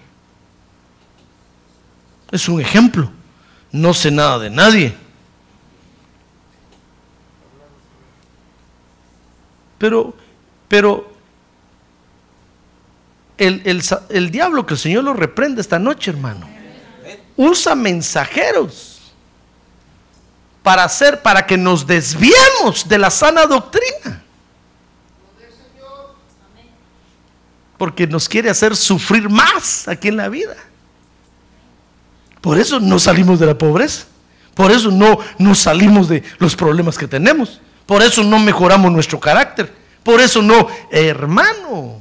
Es un ejemplo. No sé nada de nadie. Pero, pero el, el el diablo que el Señor lo reprende esta noche, hermano, usa mensajeros para hacer, para que nos desviemos de la sana doctrina. Porque nos quiere hacer sufrir más aquí en la vida. Por eso no salimos de la pobreza. Por eso no, no salimos de los problemas que tenemos. Por eso no mejoramos nuestro carácter. Por eso no, hermano.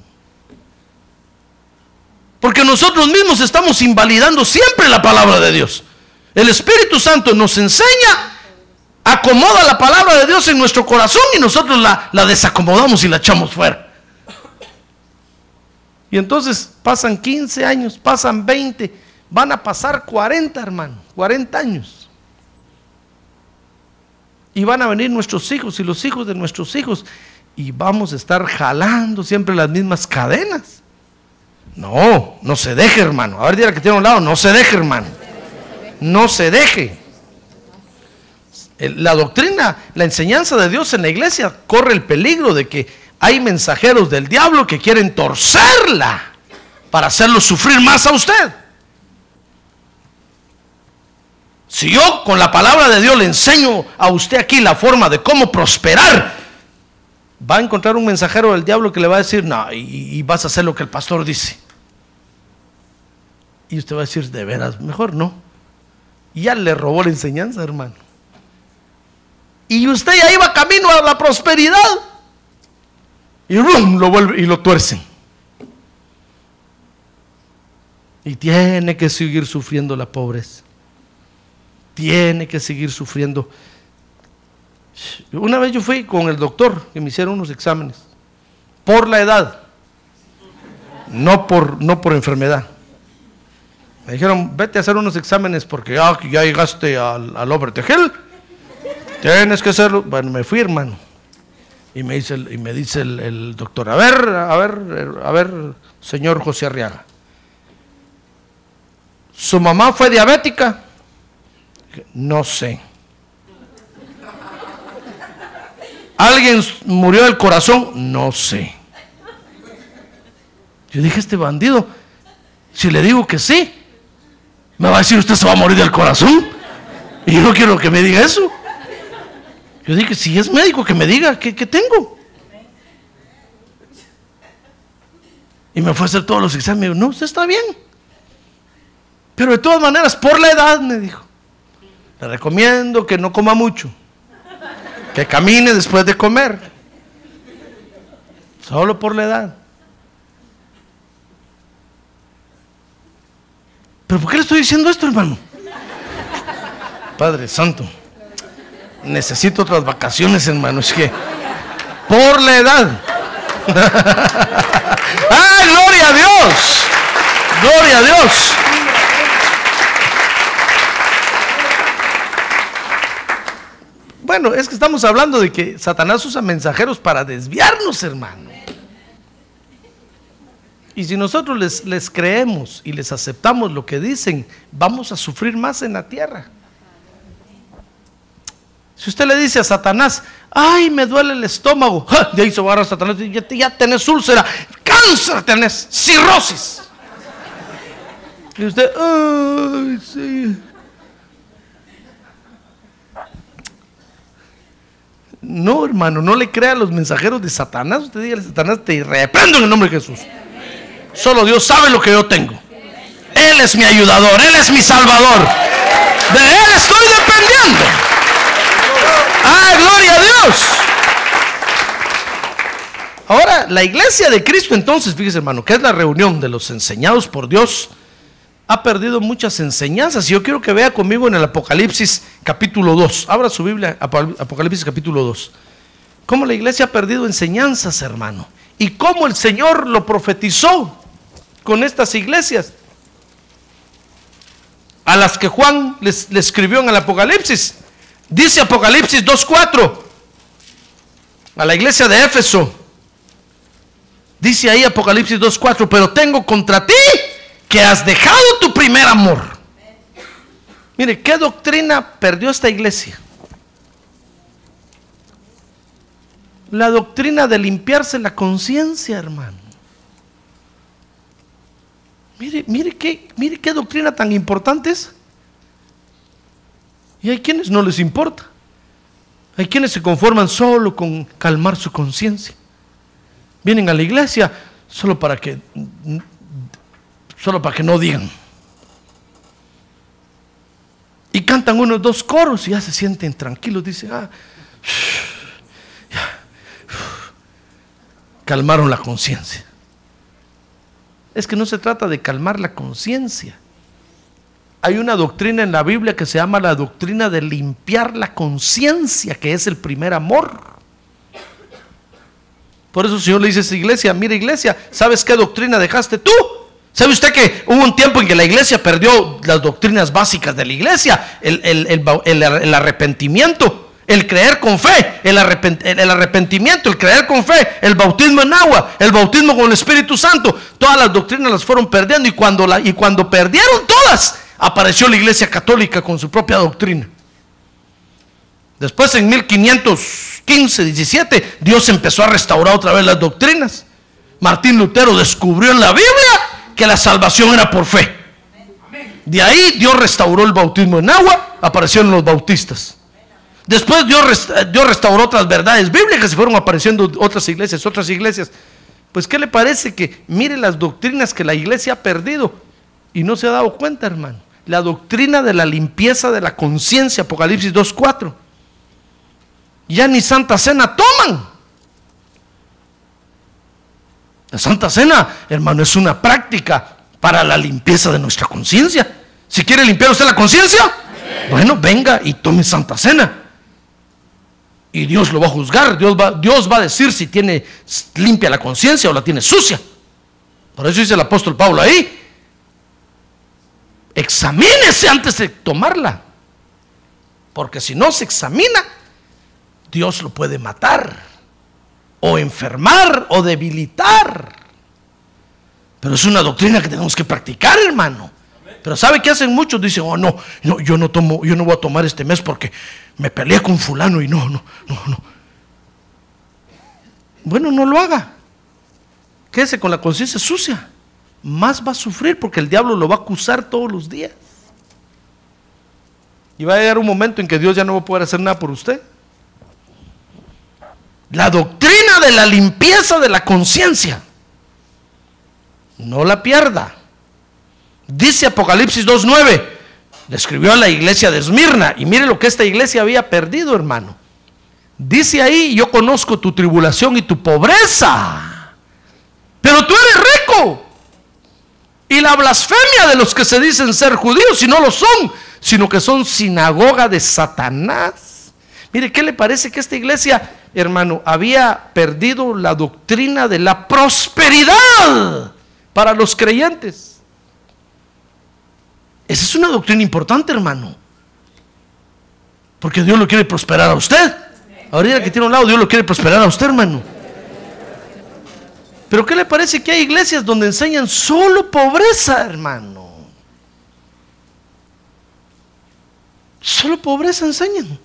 Porque nosotros mismos estamos invalidando siempre la palabra de Dios. El Espíritu Santo nos enseña, acomoda la palabra de Dios en nuestro corazón y nosotros la, la desacomodamos y la echamos fuera. Y entonces pasan 15 años, pasan 20, van a pasar 40, hermano, 40 años. Y van a venir nuestros hijos y los hijos de nuestros hijos y vamos a estar jalando siempre las mismas cadenas. No, no se deje, hermano. A ver, dile que tiene a un lado, no se deje, hermano. No se deje. La doctrina, la enseñanza de Dios en la iglesia corre el peligro de que hay mensajeros del diablo que quieren torcerla para hacerlo sufrir más a usted. Si yo con la palabra de Dios le enseño a usted aquí la forma de cómo prosperar, va a encontrar un mensajero del diablo que le va a decir, no, y, vas a hacer lo que el pastor dice. Y usted va a decir, de veras, mejor no. Y ya le robó la enseñanza, hermano. Y usted ya iba camino a la prosperidad. Y lo vuelve y lo tuercen. Y tiene que seguir sufriendo la pobreza. Tiene que seguir sufriendo. Una vez yo fui con el doctor que me hicieron unos exámenes. Por la edad. No por, no por enfermedad. Me dijeron, vete a hacer unos exámenes porque ya, ya llegaste al, al. Tienes que hacerlo. Bueno, me fui, hermano. Y me dice, el, y me dice el, doctor, a ver, a ver, a ver, señor José Arriaga. ¿Su mamá fue diabética? No sé. ¿Alguien murió del corazón? No sé. Yo dije, este bandido, si le digo que sí, me va a decir, usted se va a morir del corazón. Y yo no quiero que me diga eso. Yo dije, si es médico, que me diga qué, tengo. Y me fue a hacer todos los exámenes. Me dijo, no, usted está bien. Pero de todas maneras, por la edad, me dijo, le recomiendo que no coma mucho. Que camine después de comer. Solo por la edad. ¿Pero por qué le estoy diciendo esto, hermano? Padre Santo. Necesito otras vacaciones, hermano. Es que por la edad. ¡Ay, gloria a Dios! ¡Gloria a Dios! Bueno, es que estamos hablando de que Satanás usa mensajeros para desviarnos, hermano. Y si nosotros les, les creemos y les aceptamos lo que dicen, vamos a sufrir más en la tierra. Si usted le dice a Satanás, ay, me duele el estómago, ¡ja! de ahí se va a agarrar Satanás, ya, ya tenés úlcera, cáncer tenés, cirrosis. Y usted, ay, sí. No, hermano, no le crea a los mensajeros de Satanás. Usted diga Satanás, te reprendo en el nombre de Jesús. Solo Dios sabe lo que yo tengo. Él es mi ayudador, Él es mi salvador. De Él estoy dependiendo. ¡Ah, gloria a Dios! Ahora, la iglesia de Cristo, entonces, fíjese hermano, que es la reunión de los enseñados por Dios, ha perdido muchas enseñanzas. Y yo quiero que vea conmigo en el Apocalipsis capítulo 2. Abra su Biblia, Apo- Apocalipsis capítulo 2. Cómo la iglesia ha perdido enseñanzas, hermano. Y cómo el Señor lo profetizó con estas iglesias. A las que Juan les escribió en el Apocalipsis. Dice Apocalipsis 2.4 a la iglesia de Éfeso. Dice ahí Apocalipsis 2.4, pero tengo contra ti que has dejado tu primer amor. Mire, ¿qué doctrina perdió esta iglesia? La doctrina de limpiarse la conciencia, hermano. Mire, mire qué, mire qué doctrina tan importante es. Y hay quienes no les importa. Hay quienes se conforman solo con calmar su conciencia. Vienen a la iglesia solo para que solo para que no digan. Y cantan unos dos coros y ya se sienten tranquilos, dicen, ah, ya, calmaron la conciencia. Es que no se trata de calmar la conciencia. Hay una doctrina en la Biblia que se llama la doctrina de limpiar la conciencia, que es el primer amor. Por eso el Señor le dice a esa iglesia, mira iglesia, ¿sabes qué doctrina dejaste tú? ¿Sabe usted que hubo un tiempo en que la iglesia perdió las doctrinas básicas de la iglesia? El, arrepentimiento, el creer con fe, el, arrepentimiento, el creer con fe, el bautismo en agua, el bautismo con el Espíritu Santo. Todas las doctrinas las fueron perdiendo y cuando, y cuando perdieron todas, apareció la iglesia católica con su propia doctrina. Después en 1515, 17, Dios empezó a restaurar otra vez las doctrinas. Martín Lutero descubrió en la Biblia que la salvación era por fe. De ahí Dios restauró el bautismo en agua, aparecieron los bautistas. Después Dios, Dios restauró otras verdades bíblicas y fueron apareciendo otras iglesias, otras iglesias. Pues ¿qué le parece que mire las doctrinas que la iglesia ha perdido y no se ha dado cuenta, hermano? La doctrina de la limpieza de la conciencia, Apocalipsis 2.4. Ya ni Santa Cena toman. La Santa Cena, hermano, es una práctica para la limpieza de nuestra conciencia. Si quiere limpiar usted la conciencia, bueno, venga y tome Santa Cena. Y Dios lo va a juzgar. Dios va, Dios va a decir si tiene limpia la conciencia o la tiene sucia. Por eso dice el apóstol Pablo ahí. Examínese antes de tomarla. Porque si no se examina, Dios lo puede matar o enfermar o debilitar. Pero es una doctrina que tenemos que practicar, hermano. Pero ¿sabe qué hacen muchos? Dicen, oh no, no, yo no tomo, yo no voy a tomar este mes porque me peleé con fulano y no, no, no, no. Bueno, no lo haga. Quédese con la conciencia sucia. Más va a sufrir porque el diablo lo va a acusar todos los días. Y va a llegar un momento en que Dios ya no va a poder hacer nada por usted. La doctrina de la limpieza de la conciencia. No la pierda. Dice Apocalipsis 2.9. Le escribió a la iglesia de Esmirna. Y mire lo que esta iglesia había perdido, hermano. Dice ahí, yo conozco tu tribulación y tu pobreza. Pero tú eres rico. Y la blasfemia de los que se dicen ser judíos y no lo son, sino que son sinagoga de Satanás. Mire, ¿qué le parece que esta iglesia hermano, había perdido la doctrina de la prosperidad para los creyentes. Esa es una doctrina importante, hermano. Porque Dios lo quiere prosperar a usted. Ahorita que tiene un lado, Dios lo quiere prosperar a usted, hermano. Pero ¿qué le parece que hay iglesias donde enseñan solo pobreza, hermano? Solo pobreza enseñan.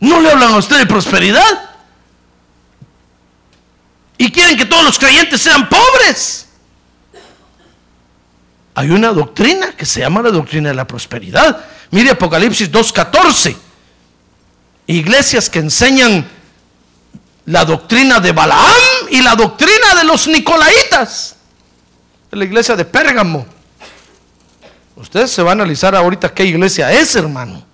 No le hablan a usted de prosperidad. Y quieren que todos los creyentes sean pobres. Hay una doctrina que se llama la doctrina de la prosperidad. Mire Apocalipsis 2.14. Iglesias que enseñan la doctrina de Balaam y la doctrina de los Nicolaitas. La iglesia de Pérgamo. Ustedes se van a analizar ahorita qué iglesia es, hermano.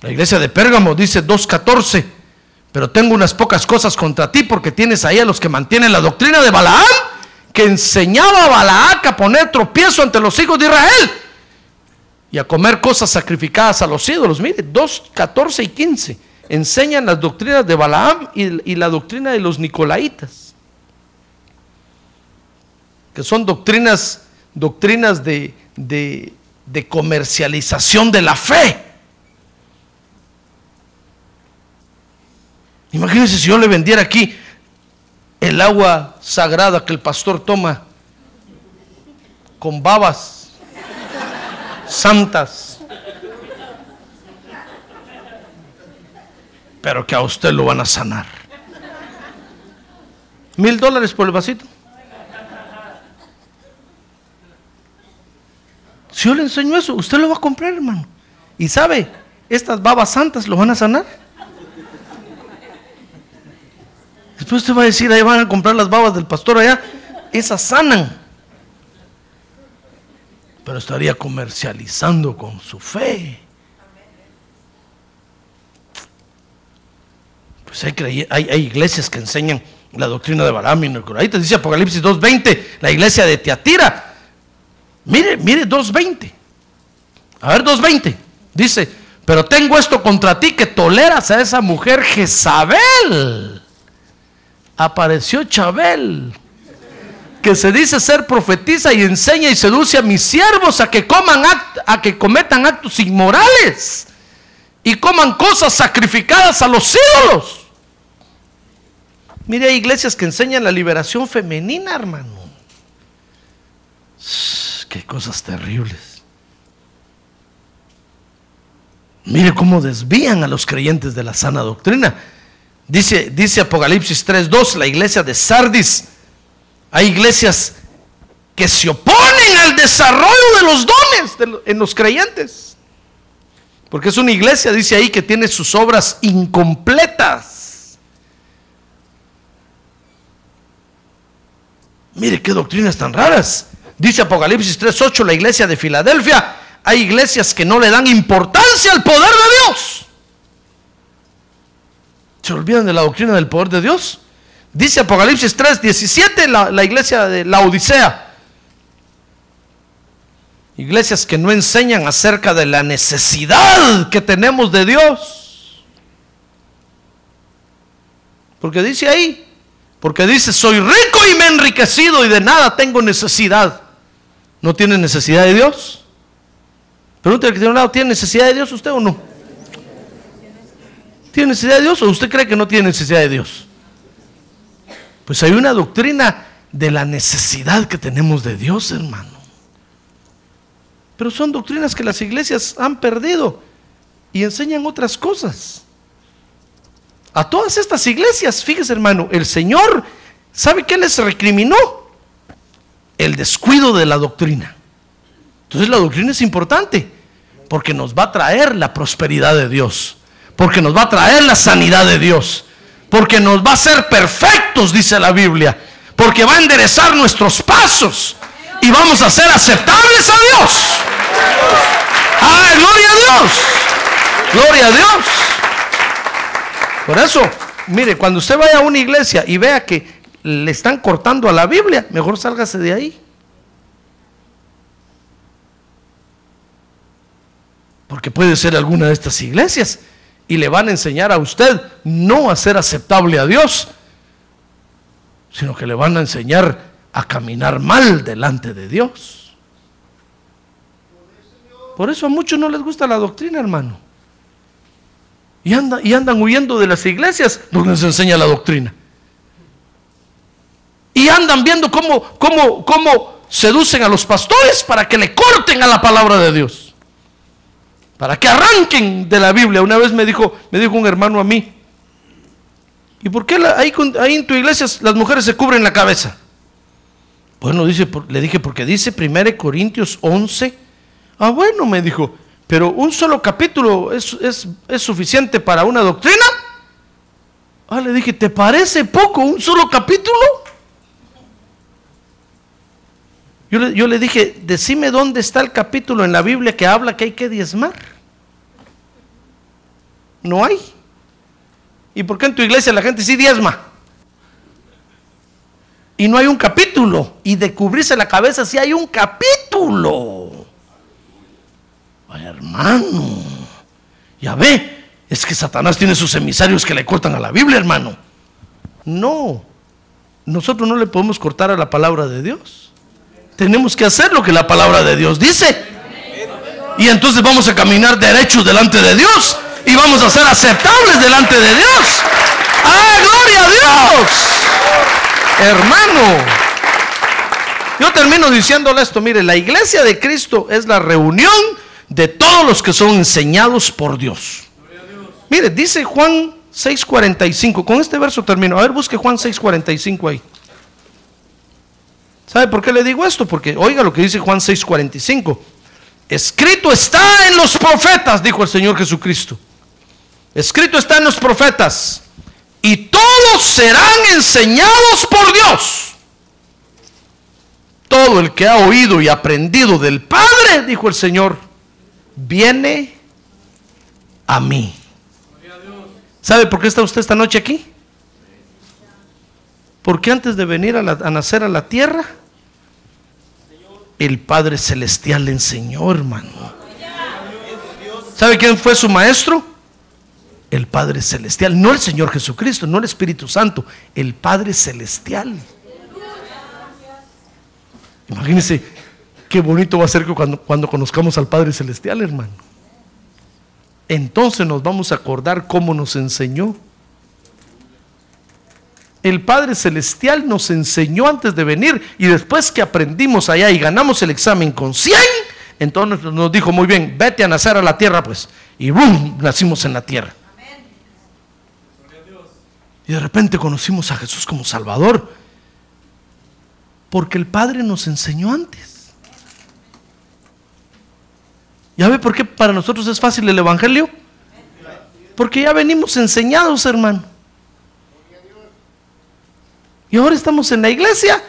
La iglesia de Pérgamo dice 2.14, pero tengo unas pocas cosas contra ti porque tienes ahí a los que mantienen la doctrina de Balaam, que enseñaba a Balaam a poner tropiezo ante los hijos de Israel y a comer cosas sacrificadas a los ídolos. Mire, 2.14 y 15 enseñan las doctrinas de Balaam y, la doctrina de los Nicolaitas, que son doctrinas, doctrinas de, de comercialización de la fe. Imagínense si yo le vendiera aquí el agua sagrada que el pastor toma con babas santas. Pero que a usted lo van a sanar. Mil dólares por el vasito. Si yo le enseño eso, usted lo va a comprar, hermano. Y sabe, estas babas santas lo van a sanar. Después usted va a decir, ahí van a comprar las babas del pastor allá. Esas sanan. Pero estaría comercializando con su fe. Pues hay, iglesias que enseñan la doctrina de Balaam y te dice Apocalipsis 2.20, la iglesia de Teatira. Mire, mire 2.20. A ver 2.20. Dice, pero tengo esto contra ti que toleras a esa mujer Jezabel. Apareció Chabel, que se dice ser profetiza y enseña y seduce a mis siervos a que coman a que cometan actos inmorales y coman cosas sacrificadas a los ídolos. Mire, hay iglesias que enseñan la liberación femenina, hermano. Qué cosas terribles. Mire cómo desvían a los creyentes de la sana doctrina. Dice, dice Apocalipsis 3.2, la iglesia de Sardis. Hay iglesias que se oponen al desarrollo de los dones en los creyentes. Porque es una iglesia, dice ahí, que tiene sus obras incompletas. Mire qué doctrinas tan raras. Dice Apocalipsis 3.8, la iglesia de Filadelfia. Hay iglesias que no le dan importancia al poder de Dios. Se olvidan de la doctrina del poder de Dios. Dice Apocalipsis 3.17, la, la iglesia de la Odisea. Iglesias que no enseñan acerca de la necesidad que tenemos de Dios. Porque dice ahí, porque dice, soy rico y me he enriquecido y de nada tengo necesidad. ¿No tiene necesidad de Dios? Pregúntale que tiene un lado, ¿tiene necesidad de Dios usted o no? ¿Tiene necesidad de Dios o usted cree que no tiene necesidad de Dios? Pues hay una doctrina de la necesidad que tenemos de Dios, hermano. Pero son doctrinas que las iglesias han perdido y enseñan otras cosas. A todas estas iglesias, fíjese hermano, el Señor, ¿sabe qué les recriminó? El descuido de la doctrina. Entonces la doctrina es importante porque nos va a traer la prosperidad de Dios, porque nos va a traer la sanidad de Dios, porque nos va a hacer perfectos, dice la Biblia, porque va a enderezar nuestros pasos y vamos a ser aceptables a Dios. ¡Ah, gloria a Dios! ¡Gloria a Dios! Por eso, mire, cuando usted vaya a una iglesia y vea que le están cortando a la Biblia, mejor sálgase de ahí. Porque puede ser alguna de estas iglesias y le van a enseñar a usted no a ser aceptable a Dios, sino que le van a enseñar a caminar mal delante de Dios. Por eso a muchos no les gusta la doctrina, hermano. Y, y andan huyendo de las iglesias donde se enseña la doctrina. Y andan viendo cómo, cómo, cómo seducen a los pastores para que le corten a la palabra de Dios. Para que arranquen de la Biblia. Una vez me dijo, me dijo un hermano a mí. ¿Y por qué ahí, ahí, en tu iglesia las mujeres se cubren la cabeza? Bueno, dice, le dije, porque dice 1 Corintios 11. Ah, bueno, me dijo, pero un solo capítulo es, suficiente para una doctrina. Ah, le dije, ¿te parece poco un solo capítulo? Yo yo le, dije, decime dónde está el capítulo en la Biblia que habla que hay que diezmar. No hay. ¿Y por qué en tu iglesia la gente sí diezma? Y no hay un capítulo. Y de cubrirse la cabeza sí hay un capítulo hermano, ya ve, es que Satanás tiene sus emisarios que le cortan a la Biblia, hermano. No, nosotros no le podemos cortar a la palabra de Dios. Tenemos que hacer lo que la palabra de Dios dice. Y entonces vamos a caminar derechos delante de Dios. Y vamos a ser aceptables delante de Dios. ¡Ah, gloria a Dios! Hermano, yo termino diciéndole esto, mire, la iglesia de Cristo es la reunión de todos los que son enseñados por Dios. Mire, dice Juan 6:45, con este verso termino. A ver, busque Juan 6:45 ahí. ¿Sabe por qué le digo esto? Porque oiga lo que dice Juan 6:45. Escrito está en los profetas, dijo el Señor Jesucristo. Escrito está en los profetas. Y todos serán enseñados por Dios. Todo el que ha oído y aprendido del Padre, dijo el Señor, viene a mí. ¿Sabe por qué está usted esta noche aquí? Porque antes de venir a, nacer a la tierra, el Padre Celestial le enseñó, hermano. ¿Sabe quién fue su maestro? El Padre Celestial, no el Señor Jesucristo, no el Espíritu Santo, el Padre Celestial. Imagínense qué bonito va a ser cuando, cuando conozcamos al Padre Celestial, hermano. Entonces nos vamos a acordar cómo nos enseñó. El Padre Celestial nos enseñó antes de venir y después que aprendimos allá y ganamos el examen con 100, entonces nos dijo muy bien, vete a nacer a la tierra pues. Y ¡boom! Nacimos en la tierra. Y de repente conocimos a Jesús como Salvador. Porque el Padre nos enseñó antes. ¿Ya ve por qué para nosotros es fácil el Evangelio? Porque ya venimos enseñados, hermano. Y ahora estamos en la iglesia.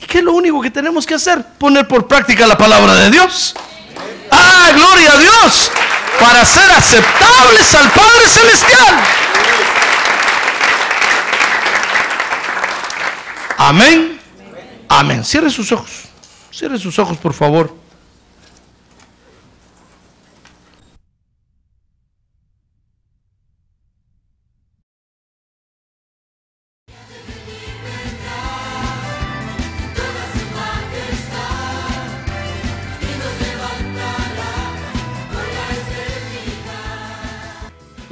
¿Y qué es lo único que tenemos que hacer? Poner por práctica la palabra de Dios. ¡Ah, gloria a Dios! Para ser aceptables al Padre Celestial. Amén. Amén. Cierre sus ojos. Cierre sus ojos, por favor.